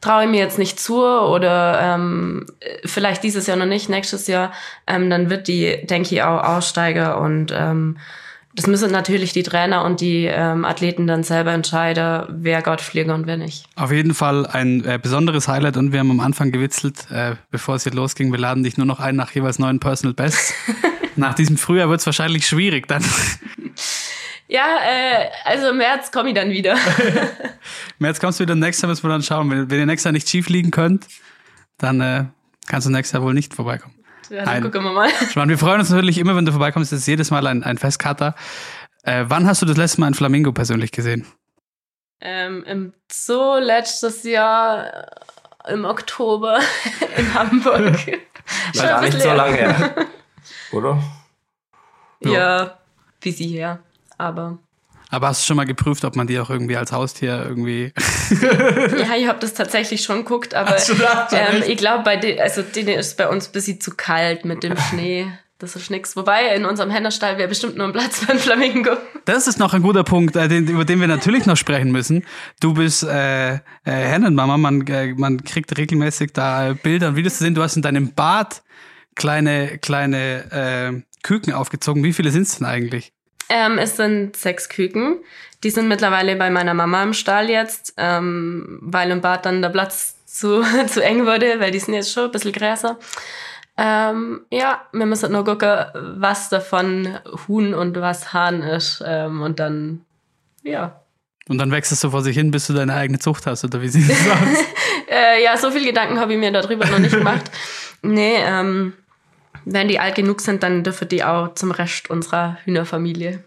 traue ich mir jetzt nicht zu oder ähm, vielleicht dieses Jahr noch nicht, nächstes Jahr, ähm, dann wird die, denke ich, auch aussteiger und ähm, das müssen natürlich die Trainer und die ähm, Athleten dann selber entscheiden, wer Gott fliegen und wer nicht. Auf jeden Fall ein äh, besonderes Highlight und wir haben am Anfang gewitzelt, äh, bevor es jetzt losging, wir laden dich nur noch ein nach jeweils neuen Personal Bests. nach diesem Frühjahr wird es wahrscheinlich schwierig dann. Ja, äh, also im März komme ich dann wieder. März kommst du wieder, nächstes Jahr müssen wir dann schauen. Wenn, wenn ihr nächstes Jahr nicht schief liegen könnt, dann äh, kannst du nächstes Jahr wohl nicht vorbeikommen. Ja, dann gucken wir mal. Schmarrn, wir freuen uns natürlich immer, wenn du vorbeikommst. Das ist jedes Mal ein, ein Festkater. Äh, wann hast du das letzte Mal ein Flamingo persönlich gesehen? Ähm, Im Zoo letztes Jahr äh, im Oktober in Hamburg. War gar nicht so lange her. Oder? Ja, ja wie sie her. Aber. Aber hast du schon mal geprüft, ob man die auch irgendwie als Haustier irgendwie. ja, ich habe das tatsächlich schon geguckt, aber ähm, ich glaube, bei den, also denen ist bei uns ein bisschen zu kalt mit dem Schnee. Das ist nix. Wobei, in unserem Hennerstall wäre bestimmt nur ein Platz für ein Flamingo. Das ist noch ein guter Punkt, äh, über den wir natürlich noch sprechen müssen. Du bist äh, äh, Hennenmama, man, äh, man kriegt regelmäßig da Bilder und Videos zu sehen. Du hast in deinem Bad kleine, kleine äh, Küken aufgezogen. Wie viele sind es denn eigentlich? Ähm, es sind sechs Küken. Die sind mittlerweile bei meiner Mama im Stall jetzt, ähm, weil im Bad dann der Platz zu, zu eng wurde, weil die sind jetzt schon ein bisschen größer. Ähm, ja, wir müssen nur gucken, was davon Huhn und was Hahn ist. Ähm, und dann, ja. Und dann wächst es so vor sich hin, bis du deine eigene Zucht hast, oder wie sieht das aus? äh, ja, so viel Gedanken habe ich mir darüber noch nicht gemacht. Nee, ähm, wenn die alt genug sind, dann dürfen die auch zum Rest unserer Hühnerfamilie.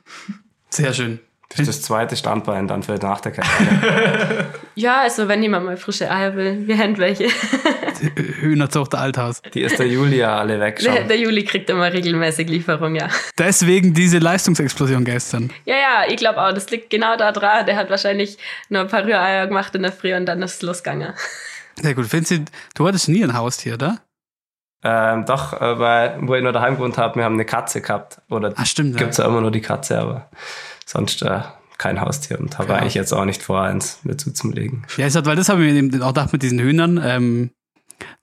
Sehr schön. Das ist das zweite Standbein dann für nach der Karriere. ja, also wenn jemand mal frische Eier will, wir haben welche. Hühnerzucht Althaus. Die ist der Julia alle weg schon. Der, der, Juli kriegt immer regelmäßig Lieferung, ja. Deswegen diese Leistungsexplosion gestern. Ja, ja, ich glaube auch, das liegt genau da dran. Der hat wahrscheinlich nur ein paar Rühreier gemacht in der Früh und dann ist es losgegangen. Sehr gut. Vinci, du hattest nie ein Haustier, oder? Ähm, doch, äh, weil, wo ich noch daheim gewohnt habe, wir haben eine Katze gehabt. Oder Ach, stimmt. Gibt's ja immer nur die Katze, aber sonst äh, kein Haustier und habe eigentlich jetzt auch nicht vor, eins mir zuzulegen. Ja, ich sag, weil das habe ich mir auch gedacht mit diesen Hühnern. Ähm,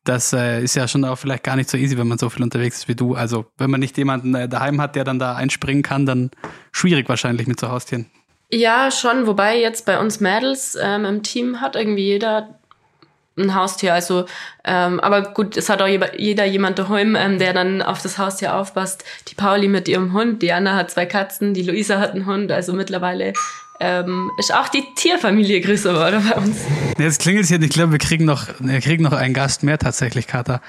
das äh, ist ja schon auch vielleicht gar nicht so easy, wenn man so viel unterwegs ist wie du. Also wenn man nicht jemanden äh, daheim hat, der dann da einspringen kann, dann schwierig wahrscheinlich mit so Haustieren. Ja, schon. Wobei jetzt bei uns Mädels ähm, im Team hat irgendwie jeder ein Haustier. Also, ähm, aber gut, es hat auch jeder jemand daheim, ähm, der dann auf das Haustier aufpasst. Die Pauli mit ihrem Hund, die Anna hat zwei Katzen, die Luisa hat einen Hund. Also mittlerweile ähm, ist auch die Tierfamilie größer geworden bei uns. Jetzt klingelt es hier. Ich glaube, wir kriegen noch, wir kriegen noch einen Gast mehr tatsächlich, Kata.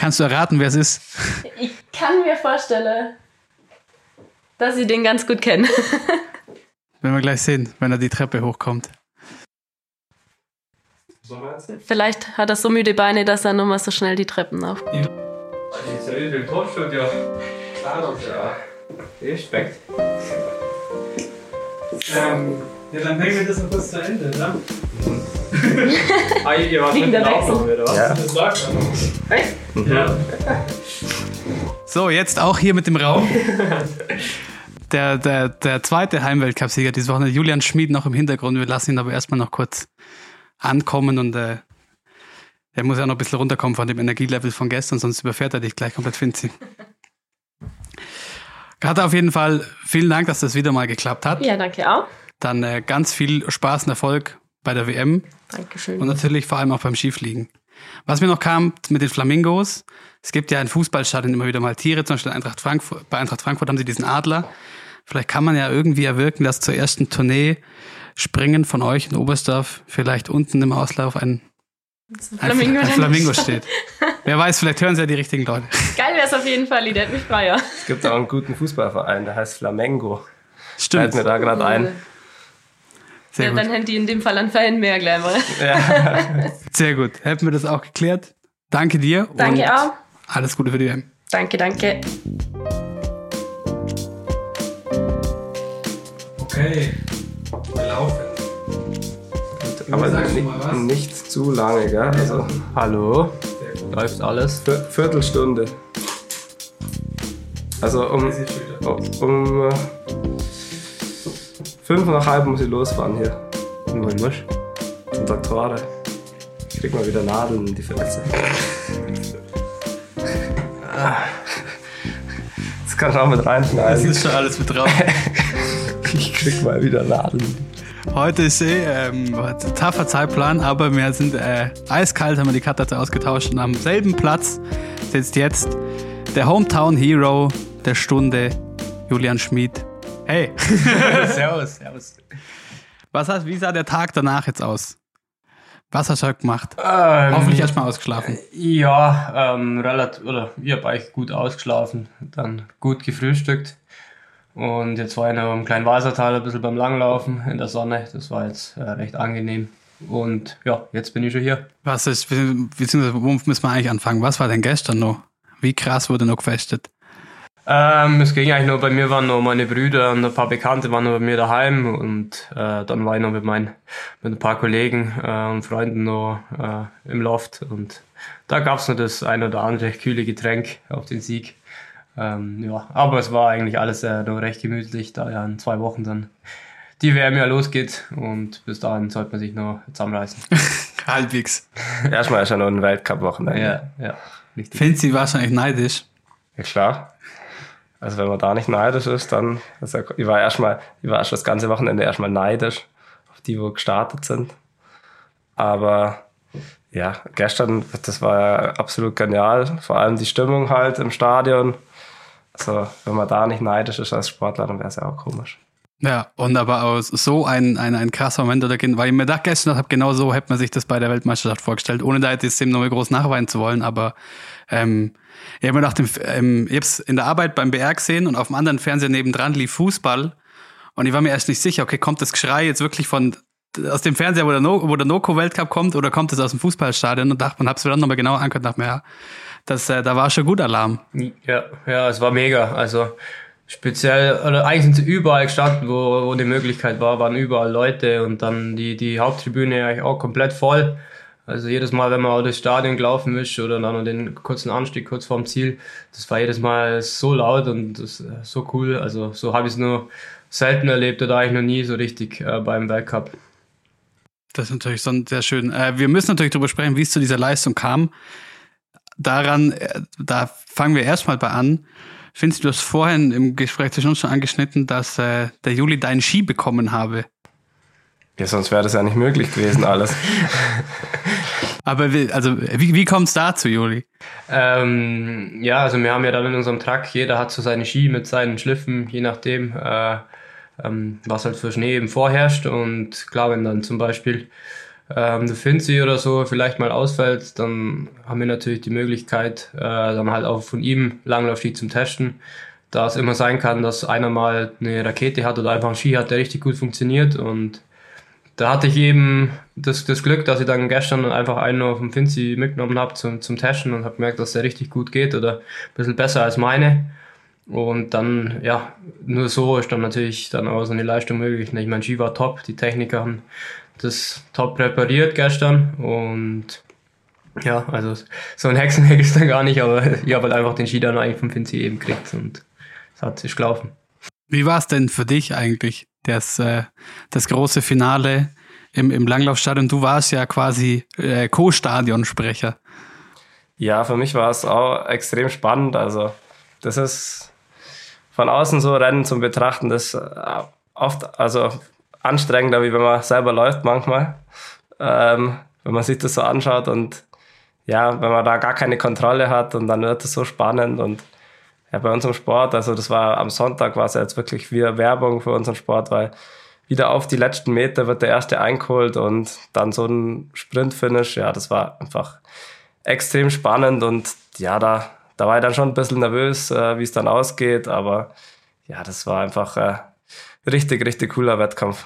Kannst du erraten, wer es ist? Ich kann mir vorstellen, dass ich den ganz gut kenne. Werden wir gleich sehen, wenn er die Treppe hochkommt. Vielleicht hat er so müde Beine, dass er nur mal so schnell die Treppen auf. Israel im Torstudio. Ja, Respekt. Ähm, ja, dann bringen wir das noch kurz zu Ende, oder? Ah, ihr wart mit Aufnahme, oder was? Ja. Das er noch. Ja. So, jetzt auch hier mit dem Raum. Der, der, der zweite Heimweltcupsieger diese Woche, Julian Schmid, noch im Hintergrund. Wir lassen ihn aber erstmal noch kurz ankommen und äh, er muss ja noch ein bisschen runterkommen von dem Energielevel von gestern, sonst überfährt er dich gleich komplett, Finzi. Hat auf jeden Fall vielen Dank, dass das wieder mal geklappt hat. Ja, danke auch. Dann äh, ganz viel Spaß und Erfolg bei der WM Dankeschön. und natürlich vor allem auch beim Skifliegen. Was mir noch kam mit den Flamingos, es gibt ja in Fußballstadien immer wieder mal Tiere, zum Beispiel Eintracht Frankfurt, bei Eintracht Frankfurt haben sie diesen Adler. Vielleicht kann man ja irgendwie erwirken, dass zur ersten Tournee Springen von euch in Oberstdorf vielleicht unten im Auslauf ein, ein, Flamingo, ein Flamingo steht. Wer weiß, vielleicht hören sie ja die richtigen Leute. Geil wäre es auf jeden Fall, ich hätte mich freier. Es gibt auch einen guten Fußballverein, der heißt Flamengo. Fällt Stimmt. mir da gerade ein. Sehr ja, dann gut. hätte ich in dem Fall einen Fan mehr gleich mal. Sehr gut. Hätten wir das auch geklärt. Danke dir. Danke und auch. Alles Gute für die WM. Danke, danke. Okay. Laufen. Aber sagst du nicht, nicht zu lange, gell? Also Hallo. Läuft alles? Vier- Viertelstunde. Also um, um äh, fünf nach halb muss ich losfahren hier. Wohin musst Zum Doktorate. Ich krieg mal wieder Nadeln in die Fresse. Das kann ich auch mit Das reinschneiden. ist schon alles mit drauf. Ich krieg mal wieder Nadeln. Heute ist eh ähm, taffer Zeitplan, aber wir sind äh, eiskalt, haben wir die Karte ausgetauscht und am selben Platz sitzt jetzt der Hometown Hero der Stunde, Julian Schmid. Hey, servus, servus. was hast, wie sah der Tag danach jetzt aus? Was hast du heute gemacht? Ähm, Hoffentlich erstmal ausgeschlafen. Ja, ähm, relativ, oder ich habe eigentlich gut ausgeschlafen, dann gut gefrühstückt. Und jetzt war ich noch im kleinen Wassertal ein bisschen beim Langlaufen in der Sonne. Das war jetzt äh, recht angenehm. Und ja, jetzt bin ich schon hier. Was ist, beziehungsweise wo müssen wir eigentlich anfangen? Was war denn gestern noch? Wie krass wurde noch gefestet? Ähm, es ging eigentlich nur, bei mir waren noch meine Brüder und ein paar Bekannte waren noch bei mir daheim und äh, dann war ich noch mit, mein, mit ein paar Kollegen äh, und Freunden noch äh, im Loft und da gab es noch das ein oder andere kühle Getränk auf den Sieg. Ähm, ja, aber es war eigentlich alles äh, noch recht gemütlich, da ja in zwei Wochen dann die WM ja losgeht und bis dahin sollte man sich noch zusammenreißen. Halbwegs. Erstmal ist ja noch ein Weltcup-Wochenende. ja, ja, richtig. Finzi wahrscheinlich neidisch. Ja, klar. Also wenn man da nicht neidisch ist, dann. Also ich war erstmal, ich war schon das ganze Wochenende erstmal neidisch auf die, wo gestartet sind. Aber ja, gestern, das war ja absolut genial. Vor allem die Stimmung halt im Stadion. Also wenn man da nicht neidisch ist als Sportler, dann wäre es ja auch komisch. Ja, und aber aus so ein, ein, ein krasser Moment, oder, weil ich mir da gestern habe, genau so hätte man sich das bei der Weltmeisterschaft vorgestellt, ohne da jetzt dem nochmal groß nachweinen zu wollen, aber ähm, ich habe mir ähm, ich hab's in der Arbeit beim BR gesehen und auf dem anderen Fernseher nebendran lief Fußball und ich war mir erst nicht sicher, okay, kommt das Geschrei jetzt wirklich von aus dem Fernseher, wo der, no wo der Noco-Weltcup kommt, oder kommt es aus dem Fußballstadion und dachte, man hab's mir dann nochmal genauer angehört und dachte mir, ja, das, äh, da war schon gut Alarm. Ja, ja, es war mega. Also speziell, oder eigentlich sind sie überall gestanden, wo, wo die Möglichkeit war, waren überall Leute und dann die, die Haupttribüne eigentlich auch komplett voll. Also jedes Mal, wenn man auch durchs Stadion gelaufen ist oder dann noch den kurzen Anstieg kurz vorm Ziel, das war jedes Mal so laut und das, äh, so cool. Also so habe ich es nur selten erlebt oder eigentlich noch nie so richtig äh, beim Weltcup. Das ist natürlich so sehr schön. Äh, wir müssen natürlich darüber sprechen, wie es zu dieser Leistung kam. Daran, äh, da fangen wir erstmal bei an. Findest du das vorhin im Gespräch zwischen uns schon angeschnitten, dass äh, der Juli deinen Ski bekommen habe? Ja, sonst wäre das ja nicht möglich gewesen alles. Aber wie, also, wie, wie kommt es dazu, Juli? Ähm, ja, also wir haben ja dann in unserem Truck, jeder hat so seine Ski mit seinen Schliffen, je nachdem, äh, ähm, was halt für Schnee eben vorherrscht. Und klar, wenn dann zum Beispiel ähm, Finzi oder so vielleicht mal ausfällt, dann haben wir natürlich die Möglichkeit, äh, dann halt auch von ihm Langlaufski zum Testen. Da es immer sein kann, dass einer mal eine Rakete hat oder einfach einen Ski hat, der richtig gut funktioniert. Und da hatte ich eben das, das Glück, dass ich dann gestern einfach einen auf dem Finzi mitgenommen habe zum, zum Testen und habe gemerkt, dass der richtig gut geht oder ein bisschen besser als meine. Und dann, ja, nur so ist dann natürlich dann auch so eine Leistung möglich. Ich meine, Ski war top, die Techniker haben das top repariert gestern und ja, also so ein Hexenhack ist dann gar nicht, aber ich habe halt einfach den Ski dann eigentlich vom Finzi eben gekriegt und es hat sich gelaufen. Wie war es denn für dich eigentlich, das, äh, das große Finale im, im Langlaufstadion? Du warst ja quasi äh, Co-Stadionsprecher. Ja, für mich war es auch extrem spannend. Also das ist von außen so Rennen zum Betrachten, das äh, oft, also anstrengender, wie wenn man selber läuft manchmal. Ähm, wenn man sich das so anschaut und ja, wenn man da gar keine Kontrolle hat und dann wird es so spannend und ja, bei unserem Sport, also das war am Sonntag, war es jetzt wirklich wie Werbung für unseren Sport, weil wieder auf die letzten Meter wird der erste eingeholt und dann so ein Sprint-Finish, ja, das war einfach extrem spannend und ja, da, da war ich dann schon ein bisschen nervös, äh, wie es dann ausgeht, aber ja, das war einfach äh, richtig, richtig cooler Wettkampf.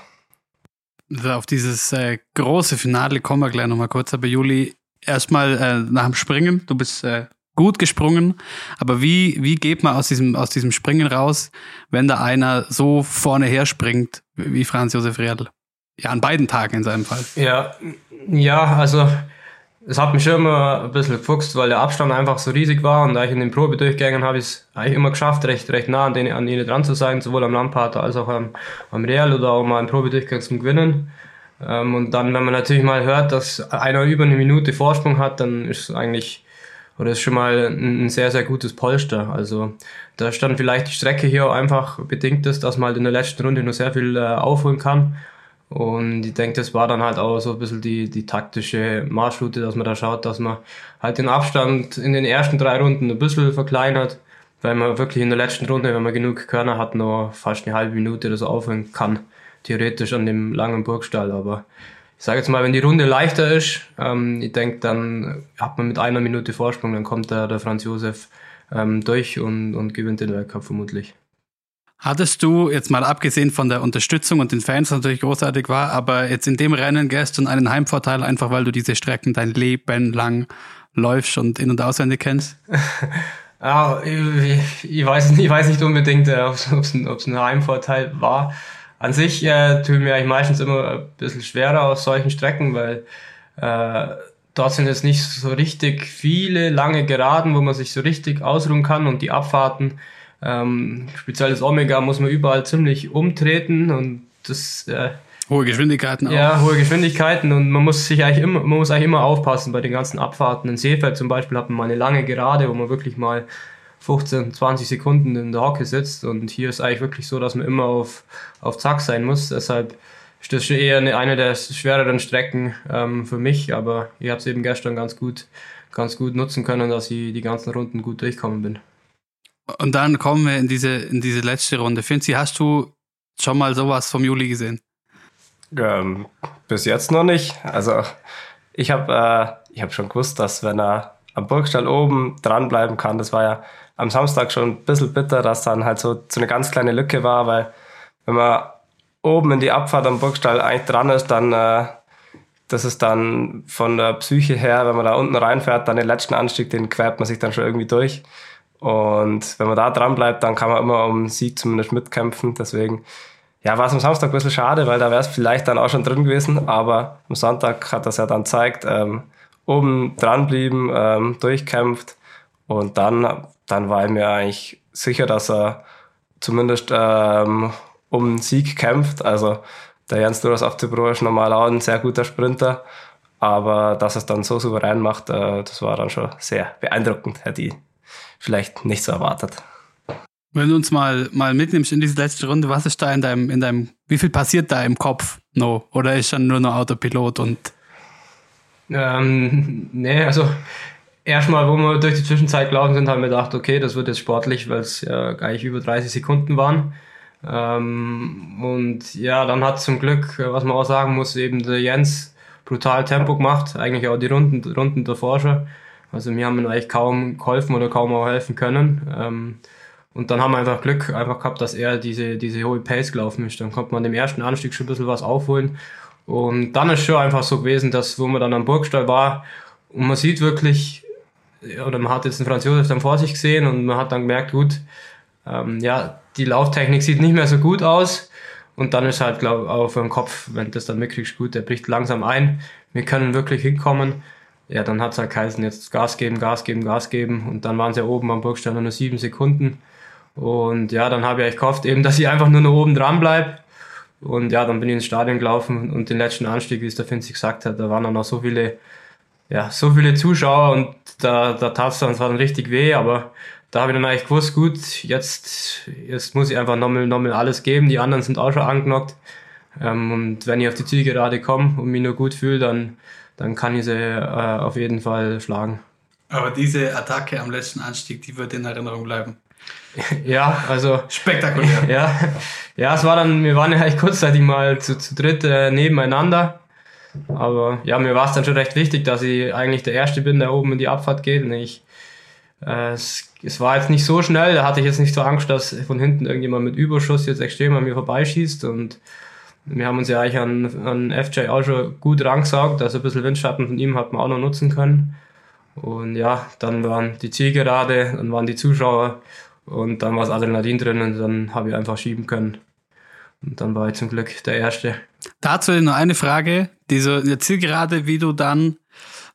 Auf dieses äh, große Finale kommen wir gleich nochmal kurz. Aber Juli, erstmal äh, nach dem Springen, du bist äh, gut gesprungen, aber wie, wie geht man aus diesem, aus diesem Springen raus, wenn da einer so vorne her springt wie Franz Josef Riedl? Ja, an beiden Tagen in seinem Fall. Ja, ja, also es hat mich immer ein bisschen gefuchst, weil der Abstand einfach so riesig war und da ich in den Probedurchgängen habe ich es eigentlich immer geschafft, recht, recht nah an denen, an denen dran zu sein, sowohl am Lampater als auch am, am Real oder auch mal im Probedurchgang zum Gewinnen. Ähm, und dann, wenn man natürlich mal hört, dass einer über eine Minute Vorsprung hat, dann ist es eigentlich, oder ist schon mal ein, ein sehr, sehr gutes Polster. Also da ist dann vielleicht die Strecke hier auch einfach bedingt ist, dass man halt in der letzten Runde nur sehr viel äh, aufholen kann. Und ich denke, das war dann halt auch so ein bisschen die, die taktische Marschroute, dass man da schaut, dass man halt den Abstand in den ersten drei Runden ein bisschen verkleinert, weil man wirklich in der letzten Runde, wenn man genug Körner hat, noch fast eine halbe Minute oder so aufhören kann, theoretisch an dem langen Burgstall. Aber ich sage jetzt mal, wenn die Runde leichter ist, ähm, ich denke, dann hat man mit einer Minute Vorsprung, dann kommt der, der Franz Josef ähm, durch und, und gewinnt den Weltcup vermutlich. Hattest du, jetzt mal abgesehen von der Unterstützung und den Fans was natürlich großartig war, aber jetzt in dem Rennen gestern einen Heimvorteil, einfach weil du diese Strecken dein Leben lang läufst und in- und auswendig kennst? ja, ich, ich, weiß, ich weiß nicht unbedingt, ob es ein, ein Heimvorteil war. An sich äh, tue mir eigentlich meistens immer ein bisschen schwerer aus solchen Strecken, weil äh, dort sind jetzt nicht so richtig viele lange Geraden, wo man sich so richtig ausruhen kann und die Abfahrten ähm, speziell das Omega muss man überall ziemlich umtreten und das äh, hohe Geschwindigkeiten auch. Ja, hohe Geschwindigkeiten und man muss sich eigentlich immer, man muss eigentlich immer aufpassen bei den ganzen Abfahrten. In Seefeld zum Beispiel hat man mal eine lange Gerade, wo man wirklich mal 15, 20 Sekunden in der Hocke sitzt und hier ist eigentlich wirklich so, dass man immer auf, auf Zack sein muss. Deshalb ist das schon eher eine, eine der schwereren Strecken ähm, für mich, aber ich habe es eben gestern ganz gut, ganz gut nutzen können, dass ich die ganzen Runden gut durchkommen bin. Und dann kommen wir in diese, in diese letzte Runde. Finzi, hast du schon mal sowas vom Juli gesehen? Ähm, bis jetzt noch nicht. Also ich habe äh, hab schon gewusst, dass wenn er am Burgstall oben dranbleiben kann, das war ja am Samstag schon ein bisschen bitter, dass dann halt so, so eine ganz kleine Lücke war, weil wenn man oben in die Abfahrt am Burgstall eigentlich dran ist, dann äh, das ist dann von der Psyche her, wenn man da unten reinfährt, dann den letzten Anstieg, den quert man sich dann schon irgendwie durch. Und wenn man da dran bleibt, dann kann man immer um Sieg zumindest mitkämpfen. Deswegen, ja, war es am Samstag ein bisschen schade, weil da wäre es vielleicht dann auch schon drin gewesen. Aber am Sonntag hat das ja dann gezeigt, ähm, oben dranbleiben, ähm, durchkämpft. Und dann, dann war ich mir eigentlich sicher, dass er zumindest ähm, um einen Sieg kämpft. Also der Jens Duras auf Tibro ist normal auch ein sehr guter Sprinter. Aber dass er es dann so souverän macht, äh, das war dann schon sehr beeindruckend, Herr Die vielleicht nicht so erwartet. Wenn du uns mal, mal mitnimmst in diese letzte Runde, was ist da in deinem, in deinem, wie viel passiert da im Kopf no? Oder ist dann nur noch Autopilot und? Ähm, nee, also erstmal, wo wir durch die Zwischenzeit gelaufen sind, haben wir gedacht, okay, das wird jetzt sportlich, weil es ja gleich über 30 Sekunden waren. Ähm, und ja, dann hat zum Glück, was man auch sagen muss, eben der Jens brutal Tempo gemacht, eigentlich auch die Runden, Runden davor schon. Also wir haben ihm eigentlich kaum geholfen oder kaum auch helfen können. Ähm, und dann haben wir einfach Glück einfach gehabt, dass er diese, diese hohe Pace gelaufen ist. Dann konnte man dem ersten Anstieg schon ein bisschen was aufholen. Und dann ist schon einfach so gewesen, dass wo man dann am Burgstall war und man sieht wirklich, oder man hat jetzt den Franz Josef dann vor sich gesehen und man hat dann gemerkt, gut, ähm, ja, die Lauftechnik sieht nicht mehr so gut aus. Und dann ist halt, glaube ich, auch für den Kopf, wenn das dann mitkriegst, gut, der bricht langsam ein. Wir können wirklich hinkommen. Ja, dann hat es halt geheißen, jetzt Gas geben, Gas geben, Gas geben. Und dann waren sie ja oben am Burgstall nur sieben Sekunden. Und ja, dann habe ich gehofft, eben, dass ich einfach nur noch oben dran bleibe. Und ja, dann bin ich ins Stadion gelaufen und den letzten Anstieg, wie es der Finzi gesagt hat, da waren dann noch so viele, ja, so viele Zuschauer und da, da tat es dann zwar dann richtig weh, aber da habe ich dann eigentlich gewusst, gut, jetzt, jetzt muss ich einfach nochmal, nochmal alles geben. Die anderen sind auch schon angenockt. Ähm, und wenn ich auf die Zielgerade komme und mich nur gut fühle, dann, dann kann ich sie äh, auf jeden Fall schlagen. Aber diese Attacke am letzten Anstieg, die wird in Erinnerung bleiben. Ja, also. Spektakulär. Ja, ja, es war dann, wir waren ja eigentlich kurzzeitig mal zu, zu dritt äh, nebeneinander. Aber ja, mir war es dann schon recht wichtig, dass ich eigentlich der Erste bin, der oben in die Abfahrt geht. Und ich, äh, es, es war jetzt nicht so schnell, da hatte ich jetzt nicht so Angst, dass von hinten irgendjemand mit Überschuss jetzt extrem an mir vorbeischießt. Und wir haben uns ja eigentlich an, an FJ auch schon gut rangesaugt, also ein bisschen Windschatten von ihm hat man auch noch nutzen können. Und ja, dann waren die Zielgerade, dann waren die Zuschauer und dann war das Adrenalin drin und dann habe ich einfach schieben können. Und dann war ich zum Glück der Erste. Dazu nur eine Frage. Diese Zielgerade, wie du dann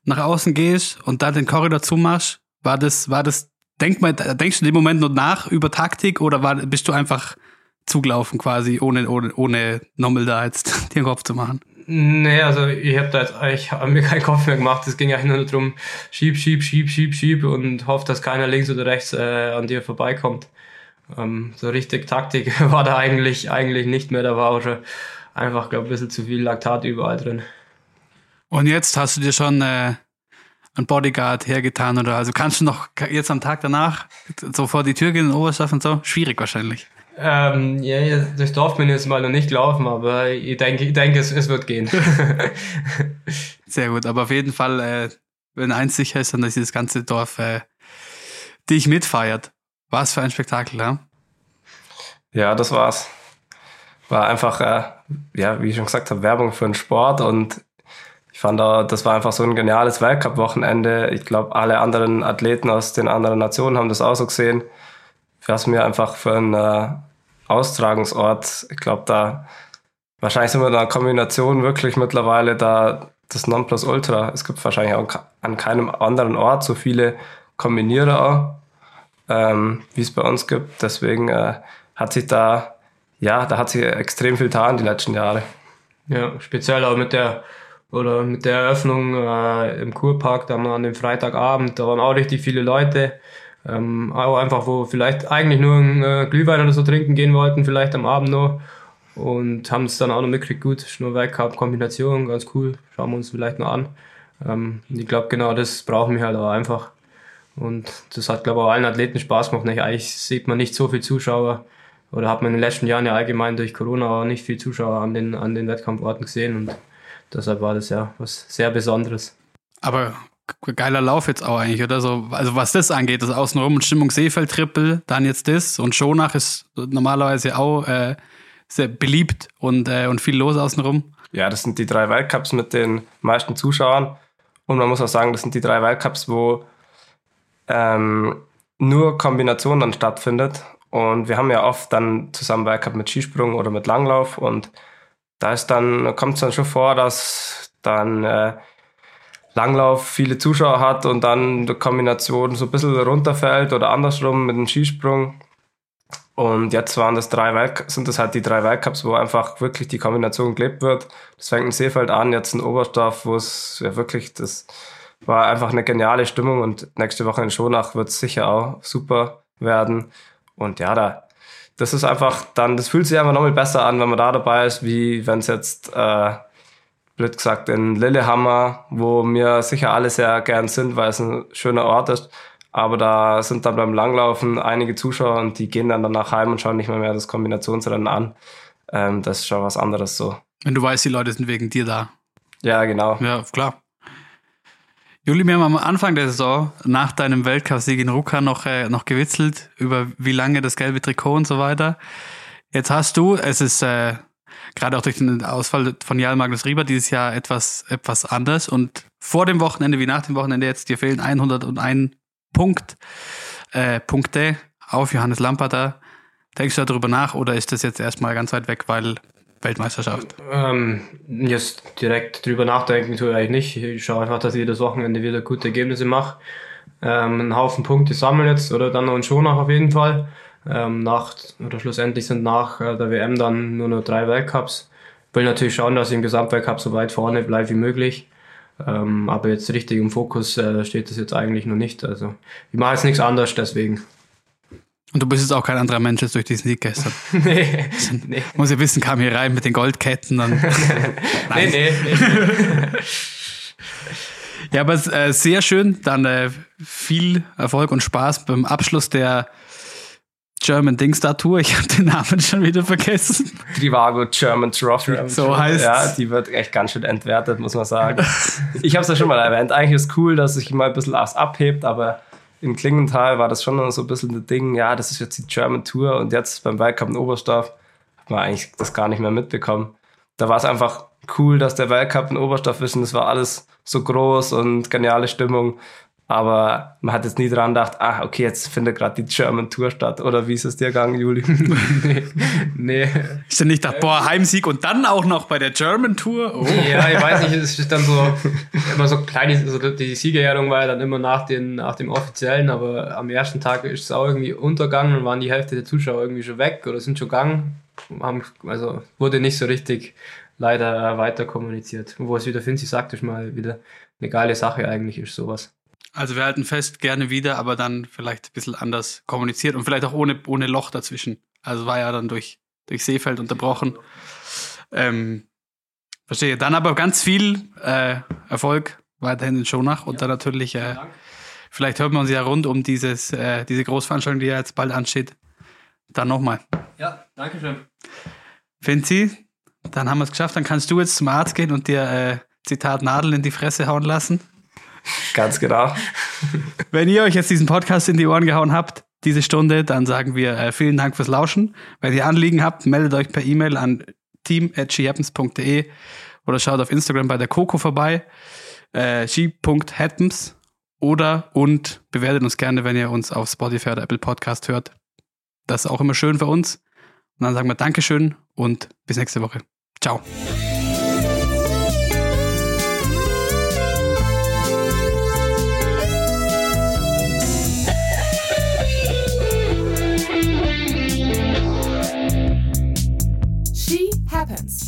nach außen gehst und dann den Korridor zumachst, war das, war das, denk mal, denkst du in dem Moment noch nach über Taktik oder war, bist du einfach zugelaufen quasi, ohne, ohne, ohne Nommel da jetzt den Kopf zu machen? Nee, also ich habe da jetzt ich hab mir keinen Kopf mehr gemacht. Es ging eigentlich nur darum, schieb, schieb, schieb, schieb, schieb und hofft, dass keiner links oder rechts äh, an dir vorbeikommt. Ähm, so richtig Taktik war da eigentlich eigentlich nicht mehr. Da war auch schon einfach, glaube ein bisschen zu viel Laktat überall drin. Und jetzt hast du dir schon äh, ein Bodyguard hergetan oder also kannst du noch jetzt am Tag danach so vor die Tür gehen in Oberstdorf und so? Schwierig wahrscheinlich. Ähm, ja, Dorf bin ich jetzt mal noch nicht gelaufen, aber ich denke, ich denke es, es wird gehen. Sehr gut, aber auf jeden Fall, äh, wenn eins sicher ist, dann ist das ganze Dorf äh, dich mitfeiert. Was für ein Spektakel, ja? Ja, das war's. War einfach, äh, ja, wie ich schon gesagt habe, Werbung für den Sport und ich fand da, das war einfach so ein geniales Weltcup-Wochenende. Ich glaube, alle anderen Athleten aus den anderen Nationen haben das auch so gesehen. Was mir einfach für einen äh, Austragungsort, ich glaube, da wahrscheinlich sind wir in einer Kombination wirklich mittlerweile da das Nonplusultra. Es gibt wahrscheinlich auch an keinem anderen Ort so viele Kombinierer, ähm, wie es bei uns gibt. Deswegen äh, hat sich da, ja, da hat sich extrem viel getan die letzten Jahre. Ja, speziell auch mit der oder mit der Eröffnung äh, im Kurpark, da an dem Freitagabend, da waren auch richtig viele Leute. Ähm, auch einfach, wo vielleicht eigentlich nur ein äh, Glühwein oder so trinken gehen wollten, vielleicht am Abend noch. Und haben es dann auch noch mitgekriegt, gut, Schnurrwerk Kombination, ganz cool, schauen wir uns vielleicht noch an. Ähm, ich glaube, genau das brauchen wir halt auch einfach. Und das hat, glaube ich, auch allen Athleten Spaß gemacht. Eigentlich sieht man nicht so viel Zuschauer oder hat man in den letzten Jahren ja allgemein durch Corona auch nicht viel Zuschauer an den, an den Wettkampforten gesehen und deshalb war das ja was sehr Besonderes. Aber geiler Lauf jetzt auch eigentlich, oder so. Also was das angeht, das Außenrum und Stimmung Seefeld Triple, dann jetzt das und Schonach ist normalerweise auch äh, sehr beliebt und, äh, und viel los außenrum. Ja, das sind die drei Weltcups mit den meisten Zuschauern und man muss auch sagen, das sind die drei Weltcups, wo ähm, nur Kombination dann stattfindet und wir haben ja oft dann zusammen Weltcup mit Skisprung oder mit Langlauf und da ist dann, kommt es dann schon vor, dass dann äh, Langlauf viele Zuschauer hat und dann die Kombination so ein bisschen runterfällt oder andersrum mit dem Skisprung. Und jetzt waren das drei Weltcups, sind das halt die drei Weltcups, wo einfach wirklich die Kombination gelebt wird. Das fängt in Seefeld an, jetzt in Oberstdorf, wo es ja wirklich, das war einfach eine geniale Stimmung und nächste Woche in Schonach wird es sicher auch super werden. Und ja, da, das ist einfach dann, das fühlt sich einfach nochmal besser an, wenn man da dabei ist, wie wenn es jetzt äh, blöd gesagt, in Lillehammer, wo wir sicher alle sehr gern sind, weil es ein schöner Ort ist. Aber da sind dann beim Langlaufen einige Zuschauer und die gehen dann danach heim und schauen nicht mehr, mehr das Kombinationsrennen an. Ähm, das ist schon was anderes so. Wenn du weißt, die Leute sind wegen dir da. Ja, genau. Ja, klar. Juli, wir haben am Anfang der Saison nach deinem Weltcup-Sieg in Ruka noch, äh, noch gewitzelt über wie lange das gelbe Trikot und so weiter. Jetzt hast du, es ist äh, gerade auch durch den Ausfall von Jarl Magnus Rieber dieses Jahr etwas, etwas anders und vor dem Wochenende wie nach dem Wochenende jetzt, dir fehlen 101 Punkt, äh, Punkte auf Johannes Lamperter. Denkst du darüber nach oder ist das jetzt erstmal ganz weit weg, weil Weltmeisterschaft? Ähm, jetzt direkt drüber nachdenken tue ich eigentlich nicht. Ich schaue einfach, dass ich jedes Wochenende wieder gute Ergebnisse mache. Ähm, einen Haufen Punkte sammeln jetzt oder dann noch einen Schonach auf jeden Fall. Ähm, nach, oder schlussendlich sind nach äh, der WM dann nur noch drei Weltcups. Will natürlich schauen, dass ich im Gesamtweltcup so weit vorne bleibe wie möglich. Ähm, aber jetzt richtig im Fokus äh, steht das jetzt eigentlich noch nicht. Also ich mache jetzt nichts anderes deswegen. Und du bist jetzt auch kein anderer Mensch jetzt durch diesen Sieg gestern. nee, nee. Muss ja wissen, kam hier rein mit den Goldketten. Dann nee, nee, nee. Ja, aber äh, sehr schön. Dann äh, viel Erfolg und Spaß beim Abschluss der German Dingstar Tour. Ich habe den Namen schon wieder vergessen. Trivago German Trophy. So heißt Ja, die wird echt ganz schön entwertet, muss man sagen. ich habe es ja schon mal erwähnt. Eigentlich ist cool, dass sich mal ein bisschen was abhebt, aber in Klingenthal war das schon so ein bisschen ein Ding. Ja, das ist jetzt die German Tour und jetzt beim Weltcup in Oberstdorf hat man eigentlich das gar nicht mehr mitbekommen. Da war es einfach cool, dass der Weltcup in Oberstdorf ist und es war alles so groß und geniale Stimmung. Aber man hat jetzt nie dran gedacht, ah, okay, jetzt findet gerade die German Tour statt. Oder wie ist es dir gegangen, Juli? nee, nee. Ich dann nicht gedacht, boah, Heimsieg und dann auch noch bei der German Tour. Oh. Ja, ich weiß nicht, es ist dann so immer so kleine, also die Siegerehrung war ja dann immer nach, den, nach dem offiziellen, aber am ersten Tag ist es auch irgendwie untergegangen und waren die Hälfte der Zuschauer irgendwie schon weg oder sind schon gegangen. Haben, also wurde nicht so richtig leider weiter kommuniziert. Wo es wieder Finzi sagt, ist mal wieder eine geile Sache eigentlich ist sowas. Also wir halten fest, gerne wieder, aber dann vielleicht ein bisschen anders kommuniziert und vielleicht auch ohne, ohne Loch dazwischen. Also war ja dann durch, durch Seefeld unterbrochen. Ähm, verstehe. Dann aber ganz viel äh, Erfolg weiterhin in Schonach und dann natürlich, äh, vielleicht hört man uns ja rund um dieses, äh, diese Großveranstaltung, die ja jetzt bald ansteht, dann nochmal. Ja, danke schön. Finzi, dann haben wir es geschafft. Dann kannst du jetzt zum Arzt gehen und dir, äh, Zitat, Nadeln in die Fresse hauen lassen. Ganz genau. Wenn ihr euch jetzt diesen Podcast in die Ohren gehauen habt, diese Stunde, dann sagen wir äh, vielen Dank fürs Lauschen. Wenn ihr Anliegen habt, meldet euch per E-Mail an team.shehappens.de oder schaut auf Instagram bei der Coco vorbei, äh, she.happens oder und bewertet uns gerne, wenn ihr uns auf Spotify oder Apple Podcast hört. Das ist auch immer schön für uns. Und dann sagen wir Dankeschön und bis nächste Woche. Ciao. happens.